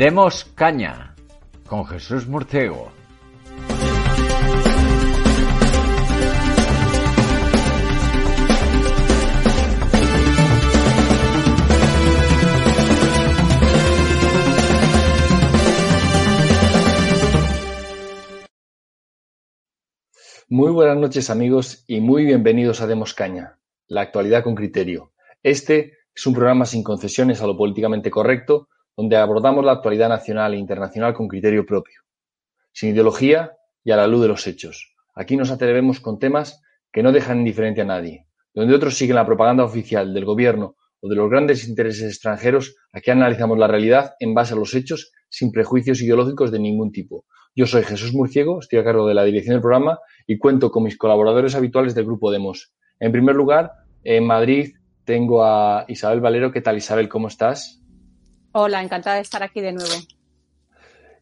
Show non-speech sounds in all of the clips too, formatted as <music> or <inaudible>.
Demos caña con Jesús Murciego. Muy buenas noches amigos y muy bienvenidos a Demos Caña, la actualidad con criterio. Este es un programa sin concesiones a lo políticamente correcto donde abordamos la actualidad nacional e internacional con criterio propio, sin ideología y a la luz de los hechos. Aquí nos atrevemos con temas que no dejan indiferente a nadie. Donde otros siguen la propaganda oficial del gobierno o de los grandes intereses extranjeros, aquí analizamos la realidad en base a los hechos, sin prejuicios ideológicos de ningún tipo. Yo soy Jesús Murciego, estoy a cargo de la dirección del programa y cuento con mis colaboradores habituales del Grupo Demos. En primer lugar, en Madrid tengo a Isabel Valero. ¿Qué tal, Isabel? ¿Cómo estás? Hola, encantada de estar aquí de nuevo.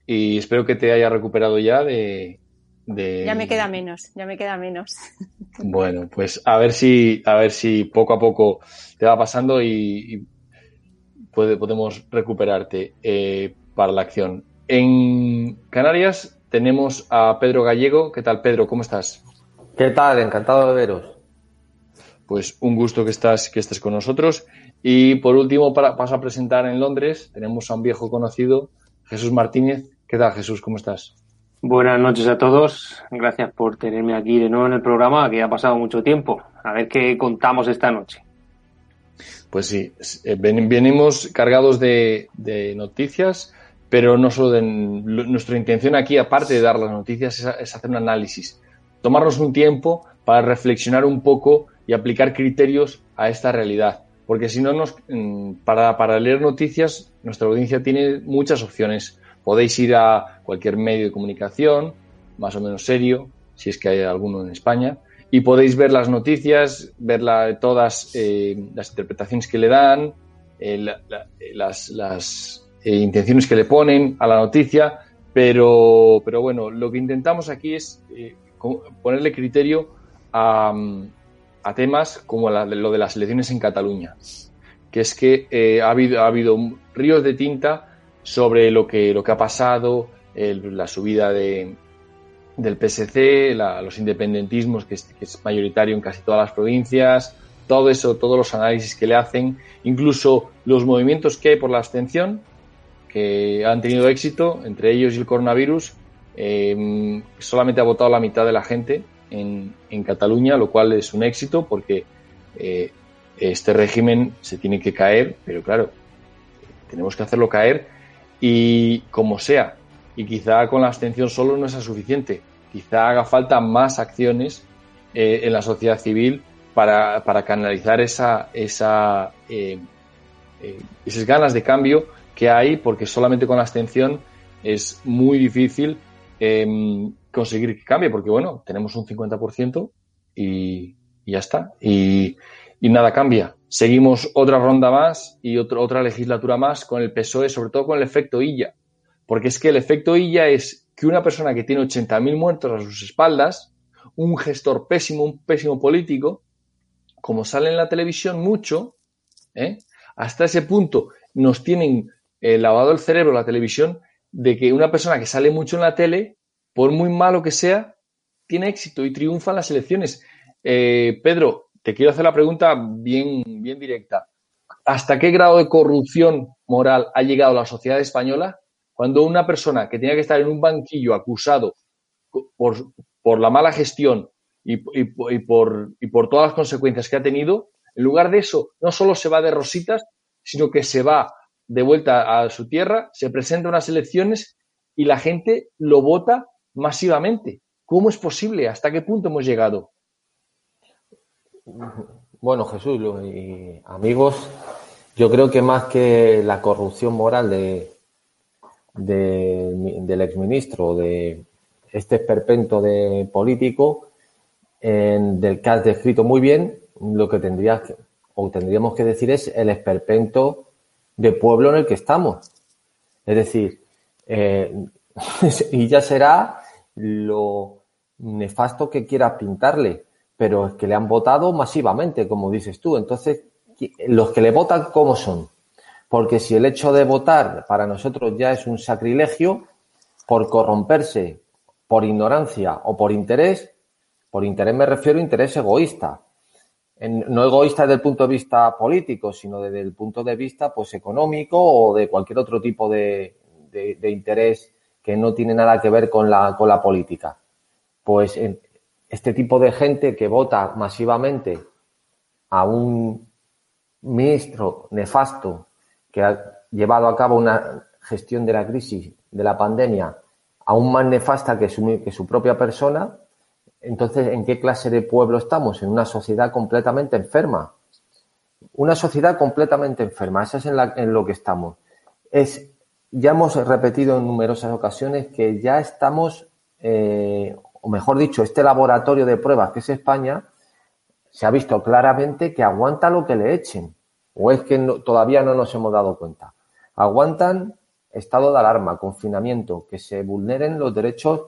Y espero que te haya recuperado ya de, Ya me queda menos, ya me queda menos. <laughs> Bueno, pues a ver si, a ver si poco a poco te va pasando y, podemos recuperarte eh, para la acción. En Canarias tenemos a Pedro Gallego. ¿Qué tal, Pedro? ¿Cómo estás? ¿Qué tal? Encantado de veros. Pues un gusto que estás, que estés con nosotros. Y por último, para, paso a presentar en Londres, tenemos a un viejo conocido, Jesús Martínez. ¿Qué tal, Jesús? ¿Cómo estás? Buenas noches a todos. Gracias por tenerme aquí de nuevo en el programa, que ha pasado mucho tiempo. A ver qué contamos esta noche. Pues sí, eh, venimos cargados de, noticias, pero no solo de nuestra intención aquí, aparte de dar las noticias, es hacer un análisis, tomarnos un tiempo para reflexionar un poco y aplicar criterios a esta realidad porque si no, nos, mm, para, leer noticias, nuestra audiencia tiene muchas opciones. Podéis ir a cualquier medio de comunicación, más o menos serio, si es que hay alguno en España, y podéis ver las noticias, ver todas eh, las interpretaciones que le dan, eh, las, las eh, intenciones que le ponen a la noticia, pero, pero bueno, lo que intentamos aquí es ponerle criterio a, a temas como lo de las elecciones en Cataluña, que es que eh, ha, habido, ha habido ríos de tinta sobre lo que, lo que ha pasado, la subida de, del PSC, los independentismos, que es, mayoritario en casi todas las provincias, todo eso, todos los análisis que le hacen, incluso los movimientos que hay por la abstención, que han tenido éxito, entre ellos y el coronavirus, eh, solamente ha votado la mitad de la gente, en, Cataluña, lo cual es un éxito porque eh, este régimen se tiene que caer, pero claro, tenemos que hacerlo caer y como sea. Y quizá con la abstención solo no sea suficiente. Quizá haga falta más acciones eh, en la sociedad civil para, canalizar esa, esa, eh, esas ganas de cambio que hay, porque solamente con la abstención es muy difícil em, conseguir que cambie, porque bueno, tenemos un 50% y, y ya está. Y, nada cambia. Seguimos otra ronda más y otra legislatura más con el PSOE, sobre todo con el efecto Illa. Porque es que el efecto Illa es que una persona que tiene 80.000 muertos a sus espaldas, un gestor pésimo, un pésimo político, como sale en la televisión mucho, ¿eh? hasta ese punto nos tienen eh, lavado el cerebro la televisión de que una persona que sale mucho en la tele por muy malo que sea, tiene éxito y triunfa en las elecciones. Eh, Pedro, te quiero hacer la pregunta bien, bien directa. ¿Hasta qué grado de corrupción moral ha llegado la sociedad española cuando una persona que tenía que estar en un banquillo acusado por, la mala gestión y, por, y por todas las consecuencias que ha tenido, en lugar de eso, no solo se va de rositas, sino que se va de vuelta a su tierra, se presenta unas elecciones y la gente lo vota masivamente. ¿Cómo es posible? ¿Hasta qué punto hemos llegado? Bueno, Jesús y amigos, yo creo que más que la corrupción moral de, del exministro, de este esperpento de político, del que has descrito muy bien, lo que tendrías que, o tendríamos que decir es el esperpento de pueblo en el que estamos. Es decir, eh, <laughs> y ya será lo nefasto que quieras pintarle, pero es que le han votado masivamente, como dices tú. Entonces, los que le votan, ¿cómo son? Porque si el hecho de votar para nosotros ya es un sacrilegio, por corromperse, por ignorancia o por interés, por interés me refiero a interés egoísta. no egoísta desde el punto de vista político, sino desde el punto de vista pues económico o de cualquier otro tipo de, de interés que no tiene nada que ver con la, con la política. Pues este tipo de gente que vota masivamente a un ministro nefasto que ha llevado a cabo una gestión de la crisis, de la pandemia, aún más nefasta que su, que su propia persona, entonces, ¿en qué clase de pueblo estamos? En una sociedad completamente enferma. Una sociedad completamente enferma. Eso es en, la, en lo que estamos. Es, ya hemos repetido en numerosas ocasiones que ya estamos, eh, o mejor dicho, este laboratorio de pruebas que es España, se ha visto claramente que aguanta lo que le echen. ¿O es que todavía no nos hemos dado cuenta? Aguantan estado de alarma, confinamiento, que se vulneren los derechos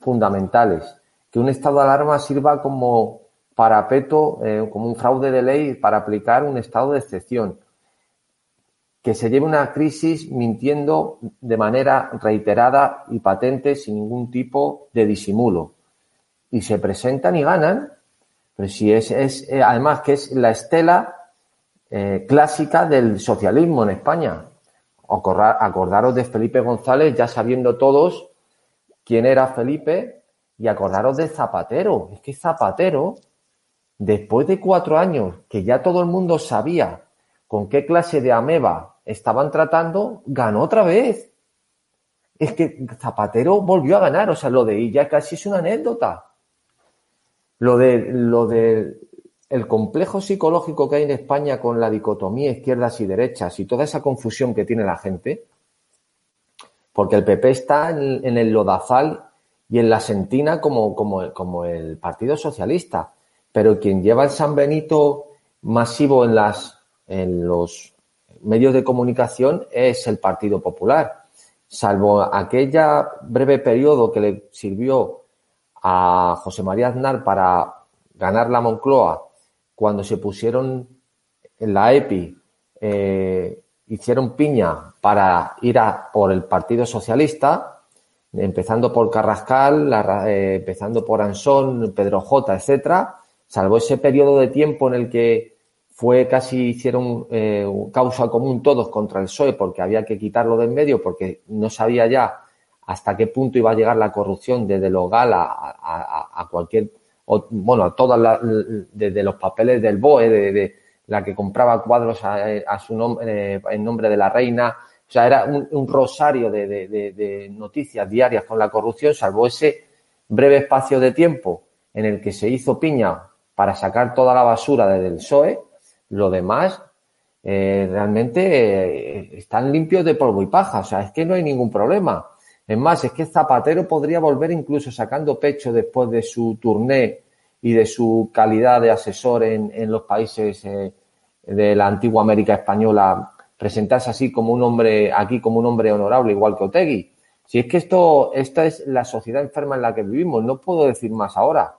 fundamentales, que un estado de alarma sirva como parapeto, eh, como un fraude de ley para aplicar un estado de excepción, que se lleve una crisis mintiendo de manera reiterada y patente sin ningún tipo de disimulo. Y se presentan y ganan, pero si es, es eh, además que es la estela eh, clásica del socialismo en España. Acordaros de Felipe González, ya sabiendo todos quién era Felipe, y acordaros de Zapatero. Es que Zapatero, después de cuatro años, que ya todo el mundo sabía con qué clase de ameba estaban tratando, ganó otra vez. Es que Zapatero volvió a ganar, o sea, lo de ella casi es una anécdota. Lo de, lo de el complejo psicológico que hay en España con la dicotomía izquierdas y derechas y toda esa confusión que tiene la gente, porque el PP está en, el lodazal y en la sentina como, como, como, el Partido Socialista, pero quien lleva el San Benito masivo en, las, en los medios de comunicación es el Partido Popular. Salvo aquella breve periodo que le sirvió a José María Aznar para ganar la Moncloa cuando se pusieron en la EPI, eh, hicieron piña para ir a por el Partido Socialista, empezando por Carrascal, eh, empezando por Ansón, Pedro J, etcétera, salvo ese periodo de tiempo en el que fue casi hicieron eh, causa común todos contra el PSOE porque había que quitarlo de en medio porque no sabía ya hasta qué punto iba a llegar la corrupción desde lo gal a cualquier bueno, todas las, desde los papeles del BOE, de, la que compraba cuadros a, su nombre, eh, en nombre de la reina. O sea, era un, rosario de, de, noticias diarias con la corrupción, salvo ese breve espacio de tiempo en el que se hizo piña para sacar toda la basura desde el PSOE. Lo demás, eh, realmente eh, están limpios de polvo y paja. O sea, es que no hay ningún problema. Es más, es que Zapatero podría volver incluso sacando pecho después de su turné y de su calidad de asesor en, los países eh, de la antigua América española, presentarse así como un hombre, aquí como un hombre honorable, igual que Otegui. Si es que esto, esta es la sociedad enferma en la que vivimos, no puedo decir más ahora.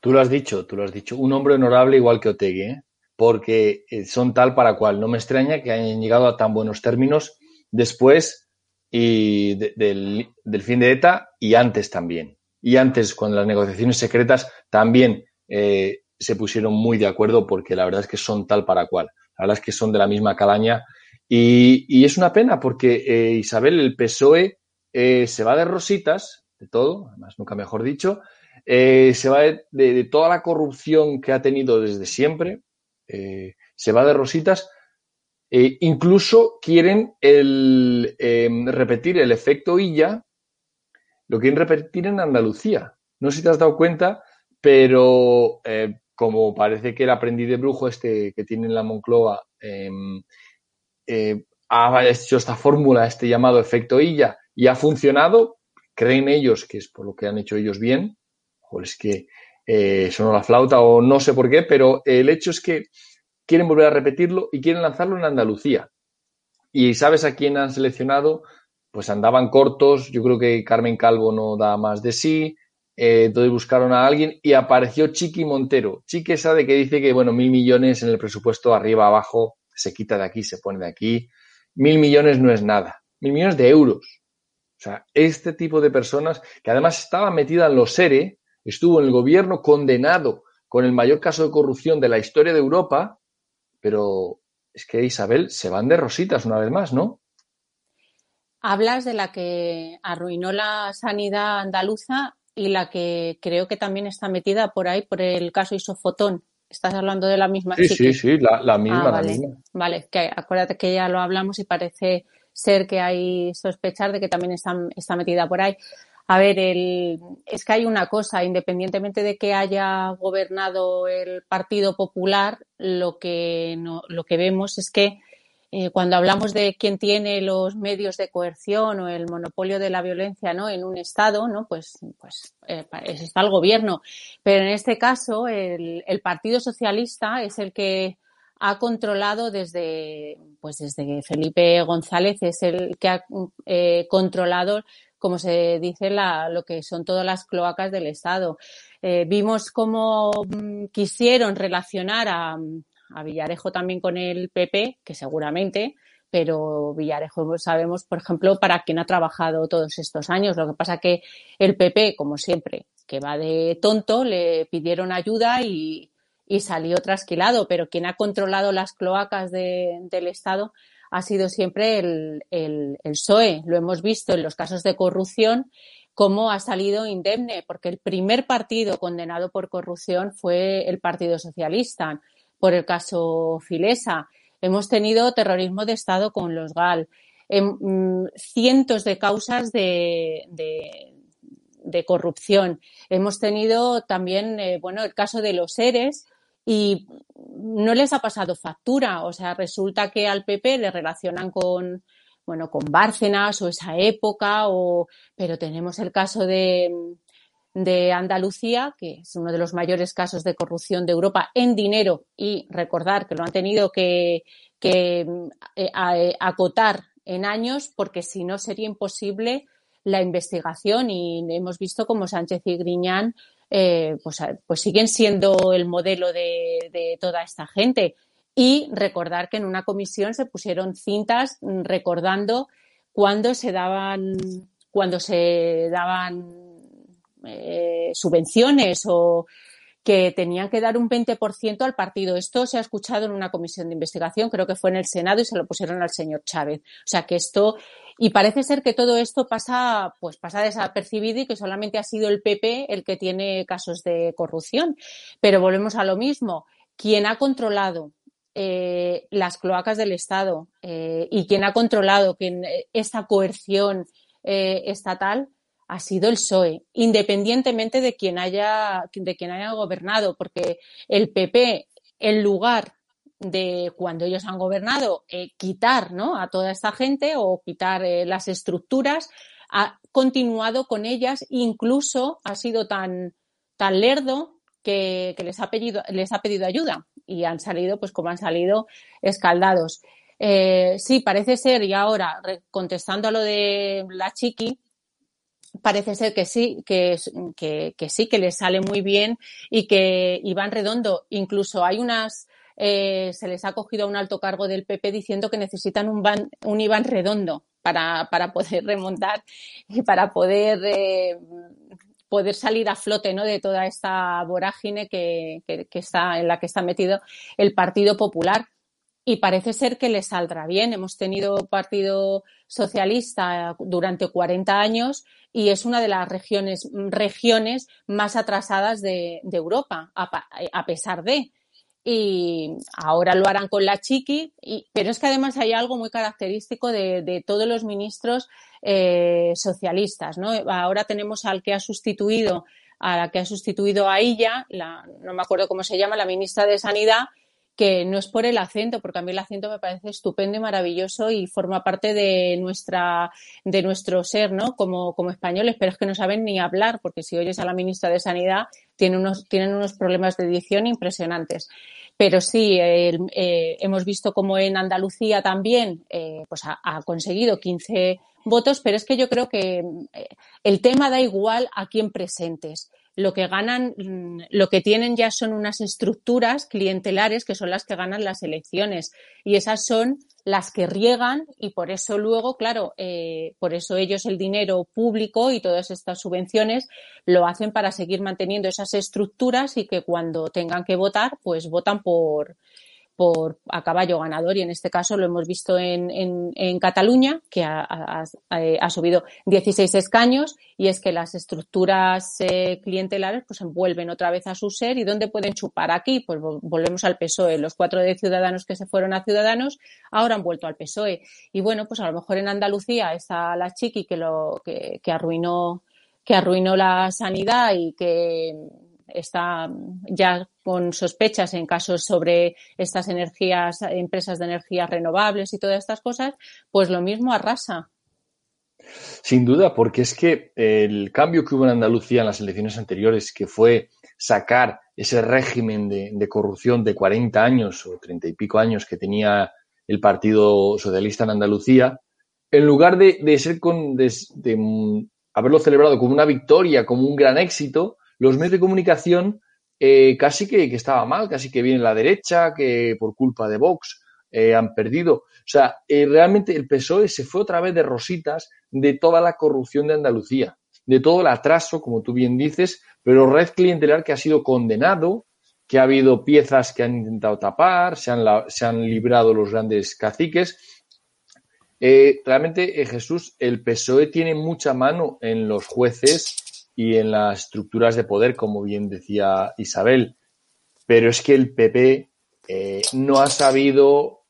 Tú lo has dicho, tú lo has dicho, un hombre honorable igual que Otegui, ¿eh? Porque eh, son tal para cual. No me extraña que hayan llegado a tan buenos términos después y del, fin de ETA y antes también. Y antes, cuando las negociaciones secretas también eh, se pusieron muy de acuerdo porque la verdad es que son tal para cual. La verdad es que son de la misma calaña. Y, es una pena porque eh, Isabel, el PSOE, se va de rositas, de todo, además nunca mejor dicho, se va de, toda la corrupción que ha tenido desde siempre, se va de rositas eh, incluso quieren em, repetir el efecto Illa, lo quieren repetir en Andalucía. No sé si te has dado cuenta, pero eh, como parece que el aprendiz de brujo este que tiene en la Moncloa em, eh, ha hecho esta fórmula, este llamado efecto Illa, y ha funcionado, creen ellos que es por lo que han hecho ellos bien, o es que eh, sonó la flauta o no sé por qué, pero el hecho es que quieren volver a repetirlo y quieren lanzarlo en Andalucía. ¿Y sabes a quién han seleccionado? Pues andaban cortos, yo creo que Carmen Calvo no da más de sí, eh, entonces buscaron a alguien y apareció Chiqui Montero. Chiqui esa de que dice que, bueno, mil millones en el presupuesto arriba, abajo, se quita de aquí, se pone de aquí. Mil millones no es nada. Mil millones de euros. O sea, este tipo de personas que además estaba metida en los SERE, estuvo en el gobierno condenado con el mayor caso de corrupción de la historia de Europa, pero es que Isabel se van de rositas una vez más, ¿no? Hablas de la que arruinó la sanidad andaluza y la que creo que también está metida por ahí por el caso Isofotón. ¿Estás hablando de la misma? Sí, sí, sí, la, misma, ah, vale. la misma. Vale, que acuérdate que ya lo hablamos y parece ser que hay sospechar de que también está, está metida por ahí. A ver, el, es que hay una cosa, independientemente de que haya gobernado el Partido Popular, lo que, no, lo que vemos es que eh, cuando hablamos de quién tiene los medios de coerción o el monopolio de la violencia ¿no? en un Estado, ¿no? pues, pues eh, está el gobierno. Pero en este caso, el, el, Partido Socialista es el que ha controlado desde, pues desde Felipe González, es el que ha eh, controlado, como se dice, lo que son todas las cloacas del Estado. Eh, vimos cómo mm, quisieron relacionar a, Villarejo también con el PP, que seguramente, pero Villarejo sabemos, por ejemplo, para quién ha trabajado todos estos años. Lo que pasa que el PP, como siempre, que va de tonto, le pidieron ayuda y, salió trasquilado, pero quien ha controlado las cloacas de, del Estado ha sido siempre el, el, el PSOE. Lo hemos visto en los casos de corrupción cómo ha salido indemne, porque el primer partido condenado por corrupción fue el Partido Socialista por el caso Filesa. Hemos tenido terrorismo de Estado con los GAL, em, mm, cientos de causas de, corrupción. Hemos tenido también, eh, bueno, el caso de los seres y no les ha pasado factura. O sea, resulta que al PP le relacionan con, bueno, con Bárcenas o esa época, o, pero tenemos el caso de, de Andalucía, que es uno de los mayores casos de corrupción de Europa en dinero y recordar que lo han tenido que, que eh, eh, acotar en años porque si no sería imposible la investigación y hemos visto como Sánchez y Griñán eh, pues, pues siguen siendo el modelo de, de toda esta gente. Y recordar que en una comisión se pusieron cintas recordando cuando se daban, cuando se daban eh, subvenciones o que tenían que dar un 20% al partido. Esto se ha escuchado en una comisión de investigación, creo que fue en el Senado y se lo pusieron al señor Chávez. O sea que esto, y parece ser que todo esto pasa, pues pasa desapercibido y que solamente ha sido el PP el que tiene casos de corrupción. Pero volvemos a lo mismo. Quien ha controlado eh, las cloacas del Estado eh, y quien ha controlado quien, esta coerción estatal ha sido el PSOE, independientemente de quien haya, de quien haya gobernado, porque el PP, en lugar de cuando ellos han gobernado, eh, quitar ¿no? a toda esta gente o quitar eh, las estructuras, ha continuado con ellas, incluso ha sido tan, tan lerdo que, les, ha pedido, les ha pedido ayuda y han salido, pues como han salido, escaldados. Eh, sí, parece ser, y ahora contestando a lo de la chiqui, parece ser que sí, que, que, sí, que les sale muy bien y que Iván Redondo, incluso hay unas, eh, se les ha cogido a un alto cargo del PP diciendo que necesitan un, un Iván Redondo para, para, poder remontar y para poder, eh, poder salir a flote ¿no? de toda esta vorágine que, que, que, está, en la que está metido el Partido Popular. Y parece ser que les saldrá bien. Hemos tenido Partido Socialista durante 40 años y es una de las regiones, regiones más atrasadas de, Europa, a, pesar de. y ahora lo harán con la chiqui, y, pero es que además hay algo muy característico de, de todos los ministros eh, socialistas, ¿no? Ahora tenemos al que ha sustituido, a la que ha sustituido a ella, la, no me acuerdo cómo se llama, la ministra de Sanidad, que no es por el acento, porque a mí el acento me parece estupendo y maravilloso y forma parte de nuestra, de nuestro ser, ¿no? Como, como españoles, pero es que no saben ni hablar, porque si oyes a la ministra de Sanidad, tiene unos, tienen unos problemas de edición impresionantes. Pero sí, eh, hemos visto como en Andalucía también, eh, pues ha, ha, conseguido 15 votos, pero es que yo creo que eh, el tema da igual a quién presentes lo que ganan, mm, lo que tienen ya son unas estructuras clientelares que son las que ganan las elecciones. Y esas son las que riegan y por eso luego, claro, eh, por eso ellos el dinero público y todas estas subvenciones lo hacen para seguir manteniendo esas estructuras y que cuando tengan que votar, pues votan por, por a caballo ganador y en este caso lo hemos visto en, en, en Cataluña que ha, ha, ha, subido 16 escaños y es que las estructuras eh, clientelares pues vuelven otra vez a su ser y dónde pueden chupar aquí pues volvemos al PSOE los cuatro de Ciudadanos que se fueron a Ciudadanos ahora han vuelto al PSOE y bueno pues a lo mejor en Andalucía está la chiqui que lo que, que arruinó que arruinó la sanidad y que está ya con sospechas en casos sobre estas energías, empresas de energías renovables y todas estas cosas, pues lo mismo arrasa. Sin duda, porque es que el cambio que hubo en Andalucía en las elecciones anteriores, que fue sacar ese régimen de, corrupción de 40 años o 30 y pico años que tenía el Partido Socialista en Andalucía, en lugar de, de ser con, de, de, haberlo celebrado como una victoria, como un gran éxito, los medios de comunicación eh, casi que, que, estaba mal, casi que viene la derecha, que por culpa de Vox eh, han perdido. O sea, eh, realmente el PSOE se fue otra vez de rositas de toda la corrupción de Andalucía, de todo el atraso, como tú bien dices, pero red clientelar que ha sido condenado, que ha habido piezas que han intentado tapar, se han, se han librado los grandes caciques. Realmente, Jesús, el PSOE tiene mucha mano en los jueces y en las estructuras de poder, como bien decía Isabel. Pero es que el PP eh, no ha sabido,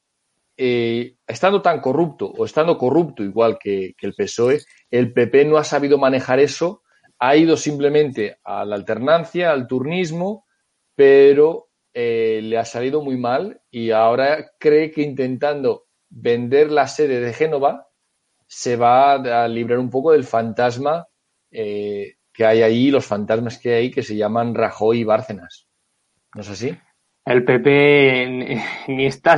eh, estando tan corrupto o estando corrupto igual que, el PSOE, el PP no ha sabido manejar eso, ha ido simplemente a la alternancia, al turnismo, pero eh, le ha salido muy mal y ahora cree que intentando vender la sede de Génova se va a librar un poco del fantasma eh, que hay ahí, los fantasmas que hay que se llaman Rajoy y Bárcenas. ¿No es así? El PP <laughs> ni está,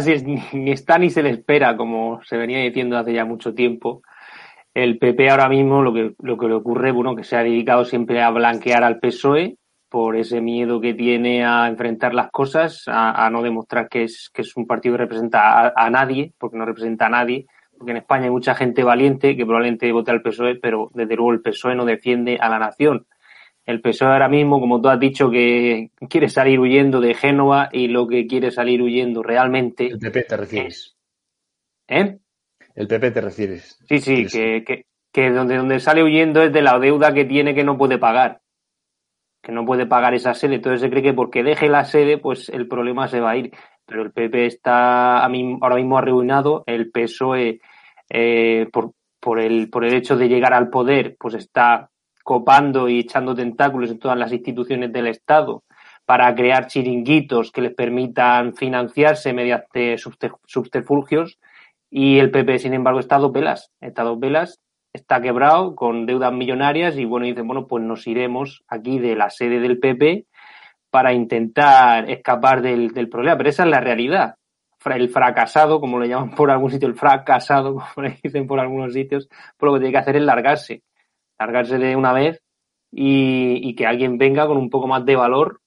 ni está ni se le espera, como se venía diciendo hace ya mucho tiempo. El PP ahora mismo lo que, lo que le ocurre, bueno, que se ha dedicado siempre a blanquear al PSOE por ese miedo que tiene a enfrentar las cosas, a, no demostrar que es, que es un partido que representa a nadie, porque no representa a nadie, porque en España hay mucha gente valiente que probablemente vote al PSOE, pero desde luego el PSOE no defiende a la nación. El PSOE ahora mismo, como tú has dicho, que quiere salir huyendo de Génova y lo que quiere salir huyendo realmente. El PP te refieres. ¿Eh? El PP te refieres. Sí, sí, que, que, que donde, donde sale huyendo es de la deuda que tiene que no puede pagar. Que no puede pagar esa sede. Entonces se cree que porque deje la sede, pues el problema se va a ir pero el PP está ahora mismo arruinado, el PSOE eh, por, el, hecho de llegar al poder, pues está copando y echando tentáculos en todas las instituciones del Estado para crear chiringuitos que les permitan financiarse mediante subterfugios. Y el PP, sin embargo, está a dos velas, está dos velas, está quebrado con deudas millonarias y bueno, dicen, bueno, pues nos iremos aquí de la sede del PP para intentar escapar del, del, problema, pero esa es la realidad. El fracasado, como le llaman por algún sitio, el fracasado, <laughs> como le dicen por algunos sitios, pues lo que tiene que hacer es largarse, largarse de una vez y, y que alguien venga con un poco más de valor,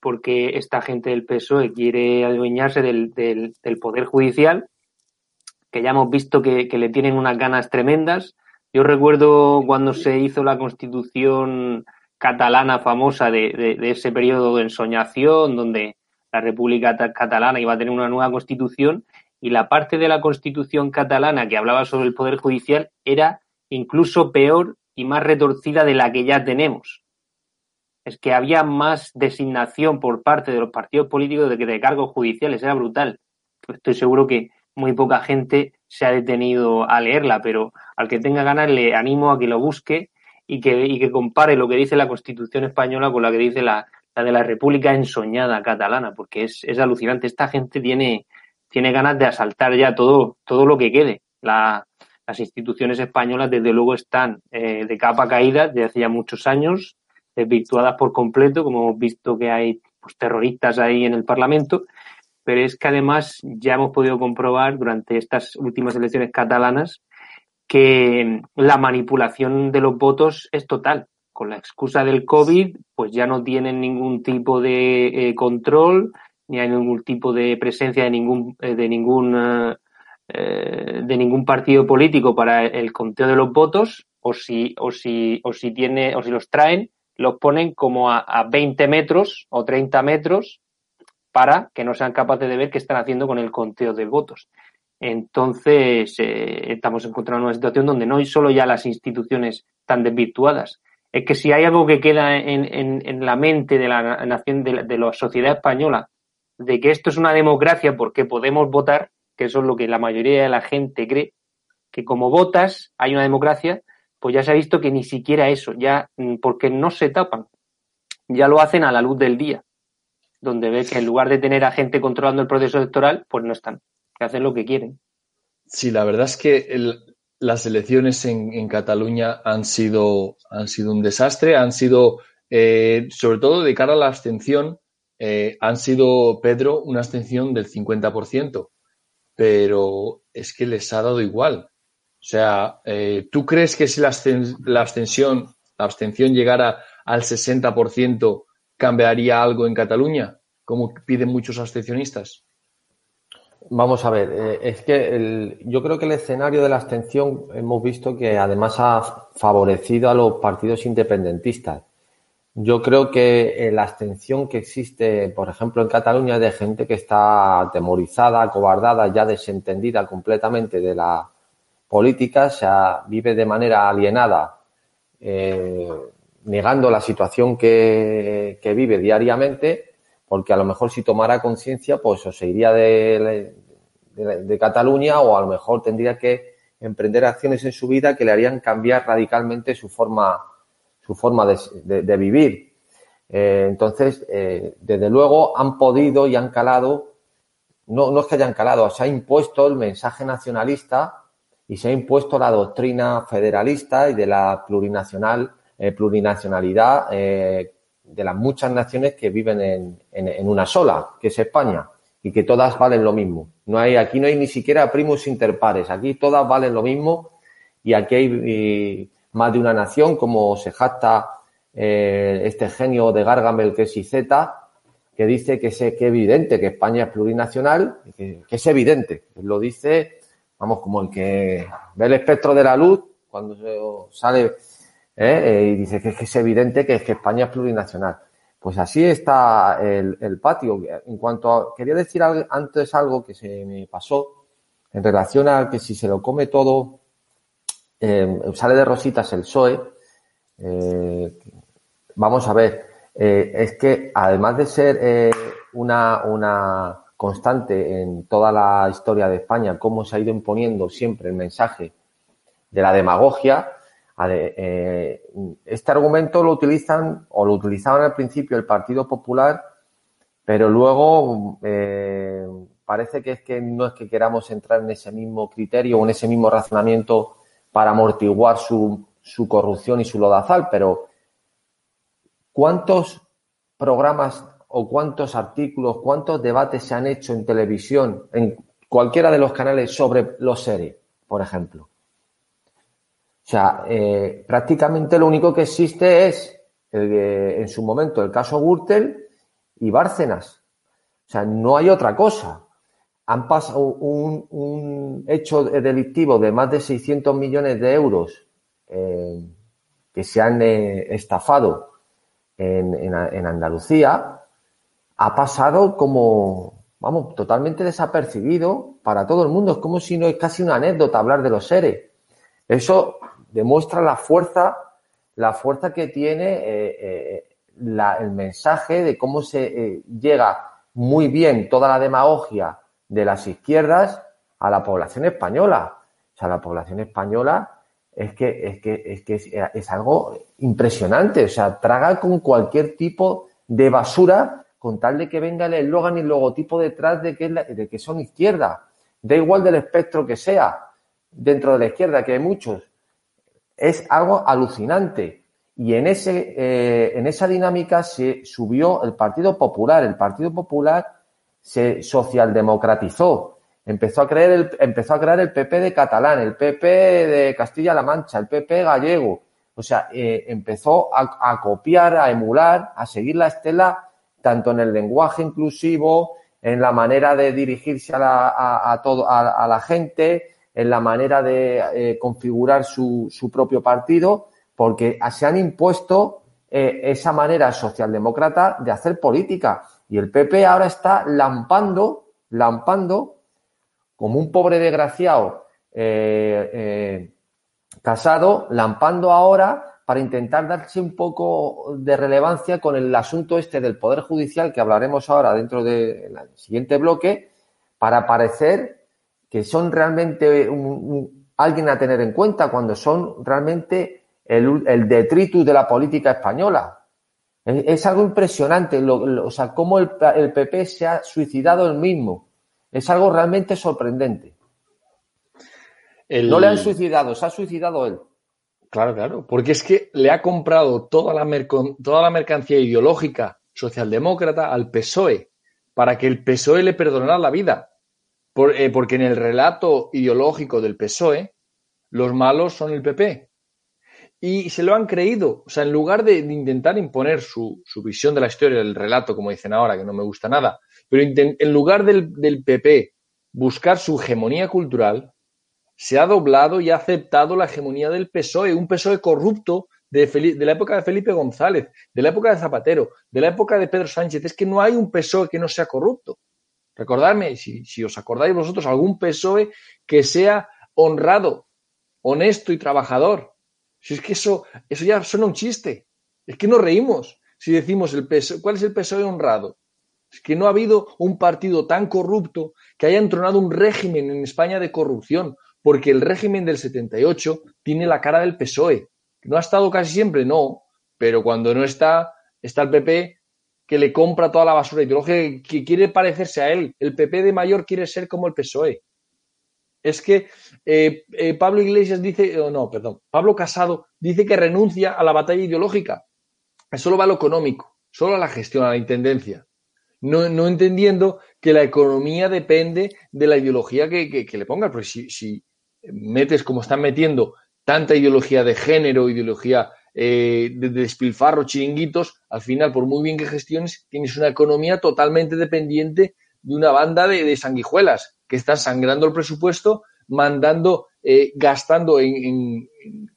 porque esta gente del PSOE quiere adueñarse del, del, del Poder Judicial, que ya hemos visto que, que le tienen unas ganas tremendas. Yo recuerdo cuando se hizo la constitución catalana famosa de, de, ese periodo de ensoñación, donde la República Catalana iba a tener una nueva constitución, y la parte de la constitución catalana que hablaba sobre el Poder Judicial era incluso peor y más retorcida de la que ya tenemos. es que había más designación por parte de los partidos políticos de que de cargos judiciales, era brutal. Estoy seguro que muy poca gente se ha detenido a leerla, pero al que tenga ganas le animo a que lo busque y que, y que compare lo que dice la Constitución española con la que dice la, la de la República ensoñada catalana, porque es, es alucinante. Esta gente tiene, tiene ganas de asaltar ya todo, todo lo que quede. La, las instituciones españolas, desde luego, están eh, de capa caída desde hace ya muchos años, desvirtuadas por completo, como hemos visto que hay pues, terroristas ahí en el Parlamento, pero es que además ya hemos podido comprobar durante estas últimas elecciones catalanas que la manipulación de los votos es total. Con la excusa del COVID, pues ya no tienen ningún tipo de eh, control, ni hay ningún tipo de presencia de ningún, eh, de ningún eh, de ningún partido político para el conteo de los votos, o si, o si, o si tiene, o si los traen, los ponen como a, a 20 metros o 30 metros para que no sean capaces de ver qué están haciendo con el conteo de votos. Entonces, eh, estamos encontrando una situación donde no hay solo ya las instituciones tan desvirtuadas. Es que si hay algo que queda en, en, la mente de la nación, de la, de la sociedad española, de que esto es una democracia porque podemos votar, que eso es lo que la mayoría de la gente cree, que como votas hay una democracia, pues ya se ha visto que ni siquiera eso, ya mm, porque no se tapan, ya lo hacen a la luz del día donde ve que en lugar de tener a gente controlando el proceso electoral, pues no están, que hacen lo que quieren. Sí, la verdad es que las elecciones en, en, Cataluña han sido, han sido un desastre, han sido, eh, sobre todo de cara a la abstención, eh, han sido, Pedro, una abstención del 50%, pero es que les ha dado igual. O sea, eh, ¿tú crees que si la, la abstención, la abstención llegara al 60%, cambiaría algo en Cataluña, como piden muchos abstencionistas? Vamos a ver, eh, es que el, yo creo que el escenario de la abstención hemos visto que además ha favorecido a los partidos independentistas. Yo creo que eh, la abstención que existe, por ejemplo, en Cataluña de gente que está atemorizada, acobardada, ya desentendida completamente de la política, o sea, vive de manera alienada, eh, negando la situación que, que, vive diariamente, porque a lo mejor si tomara conciencia, pues o se iría de, de, Cataluña o a lo mejor tendría que emprender acciones en su vida que le harían cambiar radicalmente su forma, su forma de, de vivir. Eh, entonces, eh, desde luego han podido y han calado, no, no es que hayan calado, se ha impuesto el mensaje nacionalista y se ha impuesto la doctrina federalista y de la plurinacional eh, plurinacionalidad de las muchas naciones que viven en, en, en, una sola, que es España, y que todas valen lo mismo. No hay, aquí no hay ni siquiera primus inter pares, aquí todas valen lo mismo y aquí hay y, más de una nación, como se jacta eh, este genio de Gargamel que es IZ, que dice que es, que es evidente que España es plurinacional, que, que es evidente. Lo dice, vamos, como el que ve el espectro de la luz cuando sale ¿eh? y dice que, es evidente que, España es plurinacional. Pues así está el, patio. En cuanto a, quería decir antes algo que se me pasó en relación a que si se lo come todo, eh, sale de rositas el PSOE. Eh, vamos a ver, eh, es que además de ser eh, una, una constante en toda la historia de España, cómo se ha ido imponiendo siempre el mensaje de la demagogia, este argumento lo utilizan o lo utilizaban al principio el Partido Popular, pero luego eh, parece que es que no es que queramos entrar en ese mismo criterio o en ese mismo razonamiento para amortiguar su corrupción y su lodazal, pero ¿cuántos programas o cuántos artículos, cuántos debates se han hecho en televisión, en cualquiera de los canales sobre los seres, por ejemplo? O sea, eh, prácticamente lo único que existe es, el, en su momento, el caso Gürtel y Bárcenas. O sea, no hay otra cosa. Han pasado un, hecho delictivo de más de 600 millones de euros eh, que se han eh, estafado en, en, en Andalucía. Ha pasado como, vamos, totalmente desapercibido para todo el mundo. Es como si no es casi una anécdota hablar de los seres. Eso demuestra la fuerza, la fuerza que tiene eh, eh, la, el mensaje de cómo se eh, llega muy bien toda la demagogia de las izquierdas a la población española. O sea, la población española es que es, que, es, que es, algo impresionante. O sea, traga con cualquier tipo de basura con tal de que venga el eslogan y el logotipo detrás de que, de que son izquierda. Da igual del espectro que sea dentro de la izquierda, que hay muchos. Es algo alucinante. Y en, ese, eh, en esa dinámica se subió el Partido Popular. El Partido Popular se socialdemocratizó. Empezó a, creer el, empezó a crear el PP de catalán, el PP de Castilla-La Mancha, el PP gallego. O sea, eh, empezó a, copiar, a emular, a seguir la estela tanto en el lenguaje inclusivo, en la manera de dirigirse a la, a, todo, a, la gente, en la manera de eh, configurar su, su, propio partido, porque se han impuesto eh, esa manera socialdemócrata de hacer política. Y el PP ahora está lampando, lampando, como un pobre desgraciado eh, casado, lampando ahora para intentar darse un poco de relevancia con el asunto este del Poder Judicial que hablaremos ahora dentro del siguiente bloque, para parecer que son realmente alguien a tener en cuenta cuando son realmente el, detritus de la política española. Es, algo impresionante, o sea, cómo el, PP se ha suicidado él mismo. Es algo realmente sorprendente. No le han suicidado, se ha suicidado él. Claro, claro, porque es que le ha comprado toda la, toda la mercancía ideológica socialdemócrata al PSOE para que el PSOE le perdonara la vida. Eh, porque en el relato ideológico del PSOE, los malos son el PP. Y se lo han creído. O sea, en lugar de, intentar imponer su, visión de la historia, del relato, como dicen ahora, que no me gusta nada, pero en lugar del, del PP buscar su hegemonía cultural, se ha doblado y ha aceptado la hegemonía del PSOE, un PSOE corrupto de, de, la época de Felipe González, de la época de Zapatero, de la época de Pedro Sánchez. Es que no hay un PSOE que no sea corrupto. Recordadme, si, si os acordáis vosotros, algún PSOE que sea honrado, honesto y trabajador. Si es que eso, eso ya suena un chiste. Es que nos reímos si decimos el PSOE, ¿cuál es el PSOE honrado? Es que no ha habido un partido tan corrupto que haya entronado un régimen en España de corrupción, porque el régimen del 78 tiene la cara del PSOE. No ha estado casi siempre, no, pero cuando no está, está el PP que le compra toda la basura ideológica que quiere parecerse a él. El PP de mayor quiere ser como el PSOE. Es que eh, eh, Pablo Iglesias dice, oh, no, perdón, Pablo Casado dice que renuncia a la batalla ideológica. Solo va a lo económico, solo a la gestión, a la intendencia. No, no entendiendo que la economía depende de la ideología que, le ponga. Porque si, si, metes como están metiendo tanta ideología de género, ideología eh, de, despilfarro, chiringuitos, al final, por muy bien que gestiones, tienes una economía totalmente dependiente de una banda de, sanguijuelas que están sangrando el presupuesto, mandando, eh, gastando en,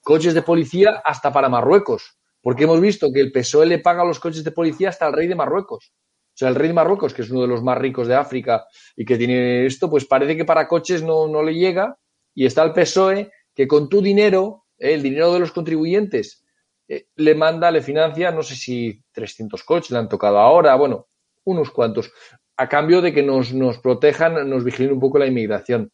coches de policía hasta para Marruecos. Porque hemos visto que el PSOE le paga los coches de policía hasta al rey de Marruecos. O sea, el rey de Marruecos, que es uno de los más ricos de África y que tiene esto, pues parece que para coches no, no le llega y está el PSOE que con tu dinero, eh, el dinero de los contribuyentes, eh, le manda, le financia, no sé si 300 coches le han tocado ahora, bueno, unos cuantos, a cambio de que nos, nos protejan, nos vigilen un poco la inmigración.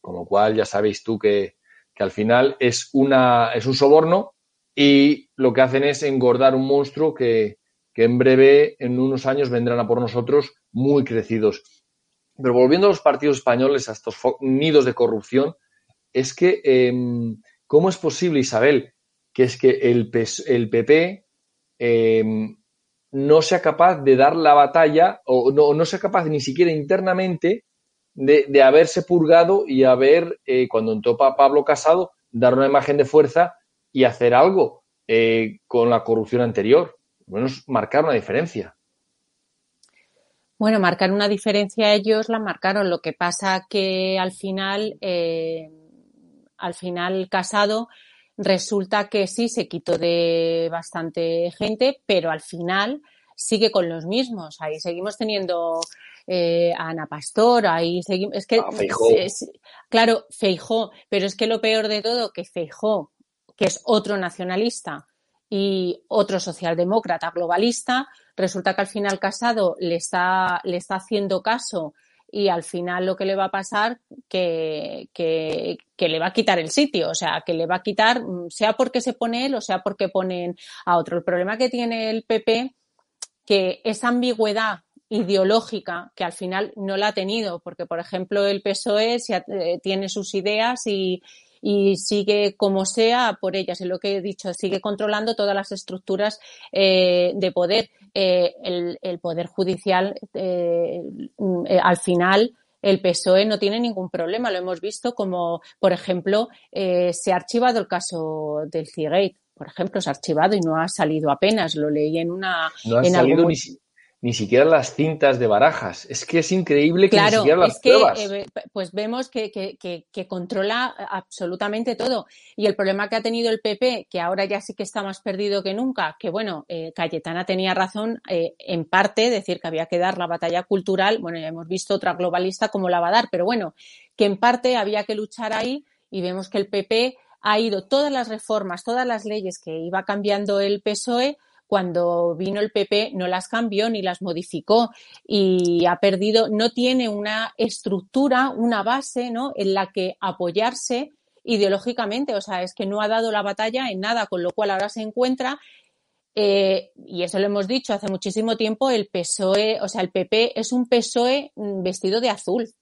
Con lo cual ya sabéis tú que, que al final es, una, es un soborno y lo que hacen es engordar un monstruo que, que en breve, en unos años, vendrán a por nosotros muy crecidos. Pero volviendo a los partidos españoles, a estos nidos de corrupción, es que, em, ¿cómo es posible, Isabel, que es que el, PP em, no sea capaz de dar la batalla o no, no sea capaz ni siquiera internamente de, haberse purgado y haber, eh, cuando entró Pablo Casado, dar una imagen de fuerza y hacer algo eh, con la corrupción anterior? Bueno, marcar una diferencia. Bueno, marcar una diferencia ellos la marcaron. Lo que pasa que al final, eh, al final Casado resulta que sí se quitó de bastante gente, pero al final sigue con los mismos. Ahí seguimos teniendo eh, a Ana Pastor, ahí seguimos. Es que, claro, Feijó, pero es que lo peor de todo que Feijó, que es otro nacionalista, y otro socialdemócrata globalista. Resulta que al final Casado le está, le está haciendo caso y al final lo que le va a pasar que, que, le va a quitar el sitio, o sea, que le va a quitar, sea porque se pone él o sea porque ponen a otro. El problema que tiene el PP, que esa ambigüedad ideológica que al final no la ha tenido, porque por ejemplo el PSOE eh, tiene sus ideas y, y sigue como sea por ellas. Y lo que he dicho, sigue controlando todas las estructuras eh, de poder. Eh, el, el, Poder Judicial, eh, eh, al final, el PSOE no tiene ningún problema. Lo hemos visto como, por ejemplo, eh, se ha archivado el caso del Cigate. Por ejemplo, se ha archivado y no ha salido apenas. Lo leí en una. No ha en salido algún- ni, ni siquiera las cintas de barajas. Es que es increíble que ni siquiera las es que pruebas. eh, pues vemos que, que, que, que controla absolutamente todo. Y el problema que ha tenido el PP, que ahora ya sí que está más perdido que nunca, que bueno, eh, Cayetana tenía razón eh, en parte, decir que había que dar la batalla cultural, bueno, ya hemos visto otra globalista cómo la va a dar, pero bueno, que en parte había que luchar ahí y vemos que el PP ha ido todas las reformas, todas las leyes que iba cambiando el PSOE, cuando vino el PP no las cambió ni las modificó y ha perdido, no tiene una estructura, una base, ¿no? En la que apoyarse ideológicamente, o sea, es que no ha dado la batalla en nada, con lo cual ahora se encuentra eh, y eso lo hemos dicho hace muchísimo tiempo, el PSOE, o sea, el PP es un PSOE mm, vestido de azul.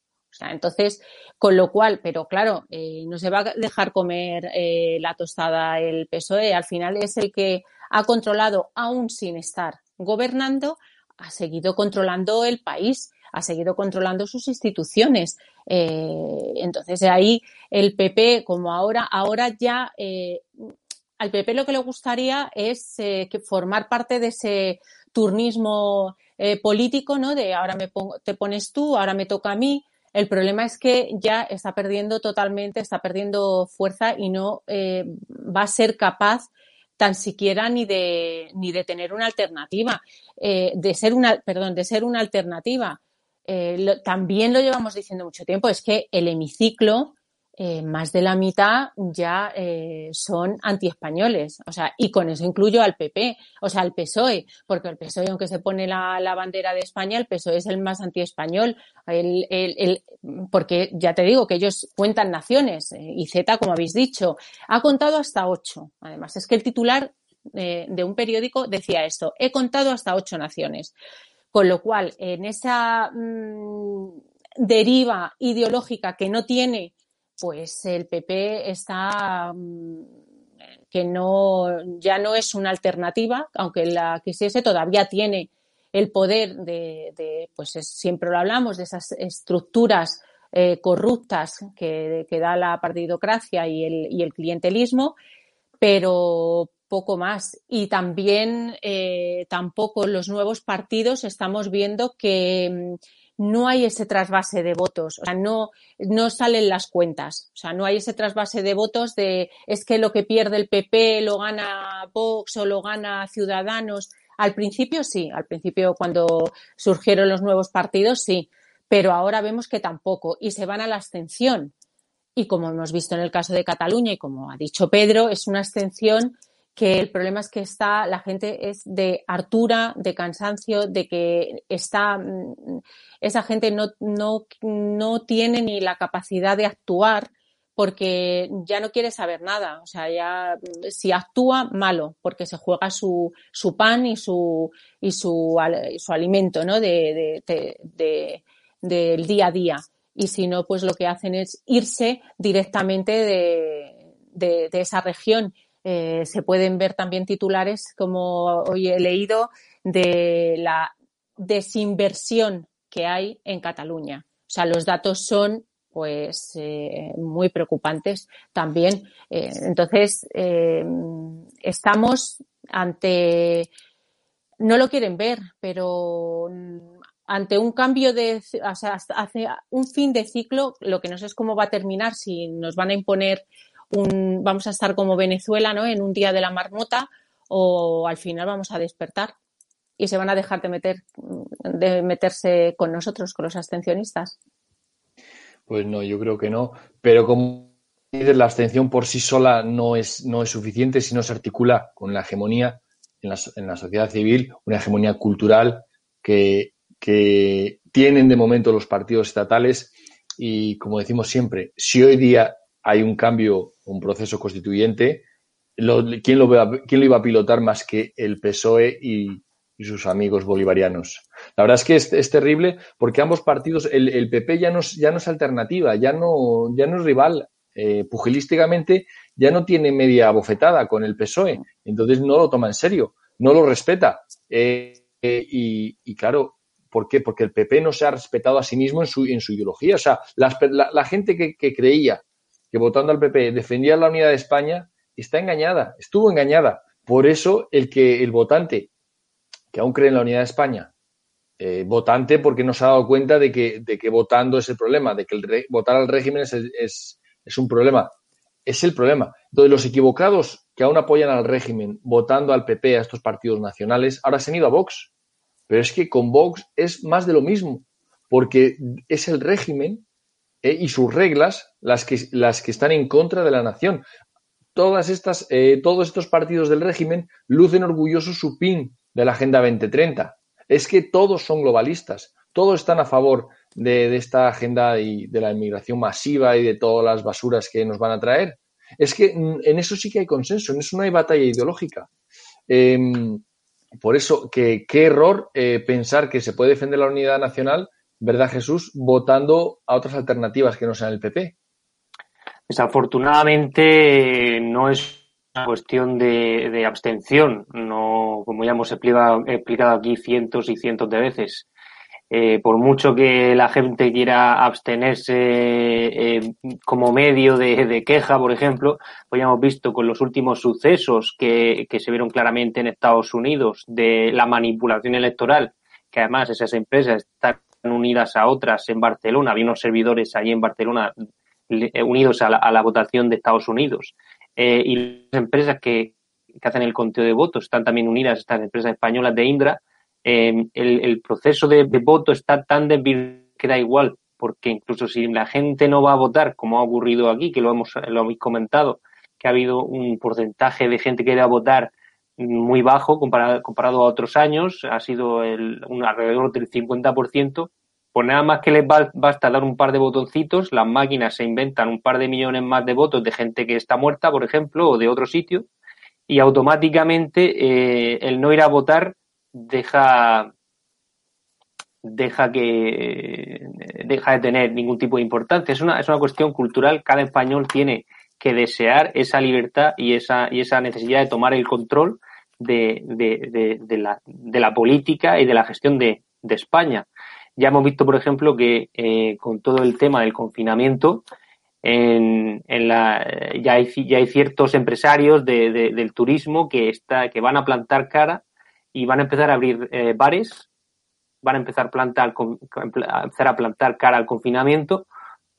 Entonces, con lo cual, pero claro, eh, no se va a dejar comer eh, la tostada el PSOE. Al final es el que ha controlado, aún sin estar gobernando, ha seguido controlando el país, ha seguido controlando sus instituciones. Eh, entonces, ahí el PP, como ahora, ahora ya eh, al PP lo que le gustaría es formar parte de ese turnismo político, ¿no? De ahora me pongo, te pones tú, ahora me toca a mí. El problema es que ya está perdiendo totalmente, está perdiendo fuerza y no eh, va a ser capaz tan siquiera ni de ni de tener una alternativa, eh, de ser una, perdón, de ser una alternativa. Eh, también lo llevamos diciendo mucho tiempo, es que el hemiciclo, eh, más de la mitad ya eh, son antiespañoles, o sea, y con eso incluyo al PP, o sea, al PSOE, porque el PSOE, aunque se pone la, la bandera de España, el PSOE es el más antiespañol, el, el, el, porque ya te digo que ellos cuentan naciones, eh, y Z, como habéis dicho, ha contado hasta ocho. Además, es que el titular eh, de un periódico decía esto, he contado hasta ocho naciones. Con lo cual, en esa mm, deriva ideológica que no tiene, pues el PP está mm, que no ya no es una alternativa, aunque la quisiese, todavía tiene el poder de, pues es- siempre lo hablamos, de esas estructuras eh, corruptas que, que da la partidocracia y el, y el clientelismo, pero poco más. Y también eh, tampoco los nuevos partidos estamos viendo que mm, no hay ese trasvase de votos, o sea, no, no salen las cuentas, o sea, no hay ese trasvase de votos de es que lo que pierde el PP lo gana Vox o lo gana Ciudadanos. Al principio sí, al principio cuando surgieron los nuevos partidos sí, pero ahora vemos que tampoco y se van a la abstención. Y como hemos visto en el caso de Cataluña y como ha dicho Pedro, es una abstención que el problema es que está, la gente es de hartura, de cansancio, de que está, mm, esa gente no, no, no tiene ni la capacidad de actuar porque ya no quiere saber nada. O sea, ya mm, si actúa, malo, porque se juega su, su pan y su, y su, y su alimento, ¿no? De, de, de- de- del día a día. Y si no, pues lo que hacen es irse directamente de, de esa región. Eh, se pueden ver también titulares, como hoy he leído, de la desinversión que hay en Cataluña. O sea, los datos son pues eh, muy preocupantes también. Eh, entonces, eh, estamos ante, no lo quieren ver, pero mm, ante un cambio de, o sea, un fin de ciclo, lo que no sé es cómo va a terminar, si nos van a imponer vamos a estar como Venezuela, ¿no? En un día de la marmota o al final vamos a despertar y se van a dejar de meter, de meterse con nosotros, con los abstencionistas. Pues no, yo creo que no. Pero como la abstención por sí sola no es, no es suficiente si no se articula con la hegemonía en la, en la sociedad civil, una hegemonía cultural que, que tienen de momento los partidos estatales y, como decimos siempre, si hoy día hay un cambio, un proceso constituyente, ¿quién, lo, ¿quién lo iba a pilotar más que el PSOE y, sus amigos bolivarianos? La verdad es que es, terrible porque ambos partidos, el, PP ya no, es, ya no es alternativa, ya no, ya no es rival. Eh, pugilísticamente ya no tiene media bofetada con el PSOE, entonces no lo toma en serio, no lo respeta. Eh, eh, y, y, claro, ¿Por qué? Porque el PP no se ha respetado a sí mismo en su, en su ideología. O sea, la, gente que, creía que votando al PP defendía la unidad de España está engañada, estuvo engañada. Por eso el que el votante que aún cree en la unidad de España, eh, votante porque no se ha dado cuenta de que, de que votando es el problema, de que el votar al régimen es, es, es un problema. Es el problema. Entonces, los equivocados que aún apoyan al régimen votando al PP, a estos partidos nacionales, ahora se han ido a Vox pero es que con Vox es más de lo mismo, porque es el régimen eh, y sus reglas las que, las que están en contra de la nación. Todas estas, eh, todos estos partidos del régimen lucen orgullosos su pin de la Agenda 2030. Es que todos son globalistas, todos están a favor de, esta agenda y de la inmigración masiva y de todas las basuras que nos van a traer. Es que mm, en eso sí que hay consenso, en eso no hay batalla ideológica. Em, por eso, qué error eh, pensar que se puede defender la unidad nacional, ¿verdad, Jesús? Votando a otras alternativas que no sean el PP. Desafortunadamente no es una cuestión de, abstención, no, como ya hemos explicado, aquí cientos y cientos de veces. Eh, por mucho que la gente quiera abstenerse eh, como medio de, queja, por ejemplo, pues ya hemos visto con los últimos sucesos que, se vieron claramente en Estados Unidos de la manipulación electoral, que además esas empresas están unidas a otras en Barcelona, había unos servidores allí en Barcelona eh, unidos a la, votación de Estados Unidos. y las empresas que, hacen el conteo de votos están también unidas, estas empresas españolas de Indra, Em, el, proceso de, voto está tan débil que da igual, porque incluso si la gente no va a votar, como ha ocurrido aquí, que lo hemos, lo habéis comentado, que ha habido un porcentaje de gente que va a votar muy bajo comparado, comparado a otros años, ha sido el, un, alrededor del 50%, pues nada más que les basta dar un par de botoncitos, las máquinas se inventan un par de millones más de votos de gente que está muerta, por ejemplo, o de otro sitio, y automáticamente eh, el no ir a votar deja deja que deja de tener ningún tipo de importancia. Es una, es una cuestión cultural. Cada español tiene que desear esa libertad y esa, y esa necesidad de tomar el control de, de, de, la, de la política y de la gestión de, España. Ya hemos visto, por ejemplo, que eh, con todo el tema del confinamiento, en, en la, ya, hay, ya hay ciertos empresarios del turismo que, está, que van a plantar cara y van a empezar a abrir eh, bares, van a empezar a, plantar, a empezar a plantar cara al confinamiento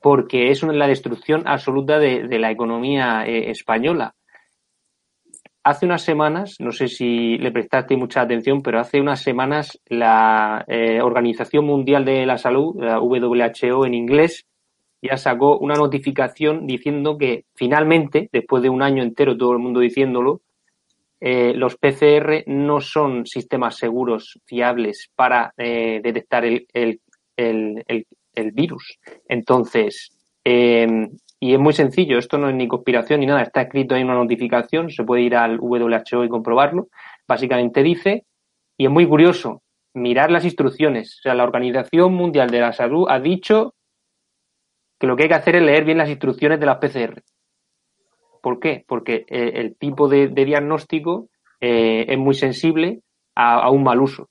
porque es la destrucción absoluta de, la economía eh, española. Hace unas semanas, no sé si le prestaste mucha atención, pero hace unas semanas la eh, Organización Mundial de la Salud, la WHO en inglés, ya sacó una notificación diciendo que finalmente, después de un año entero todo el mundo diciéndolo, eh, los PCR no son sistemas seguros, fiables para eh, detectar el, virus. Entonces, em, y es muy sencillo, esto no es ni conspiración ni nada, está escrito ahí en una notificación, se puede ir al WHO y comprobarlo. Básicamente dice, y es muy curioso, mirar las instrucciones. O sea, la Organización Mundial de la Salud ha dicho que lo que hay que hacer es leer bien las instrucciones de las PCR. ¿Por qué? Porque eh, el tipo de, diagnóstico eh, es muy sensible a, un mal uso.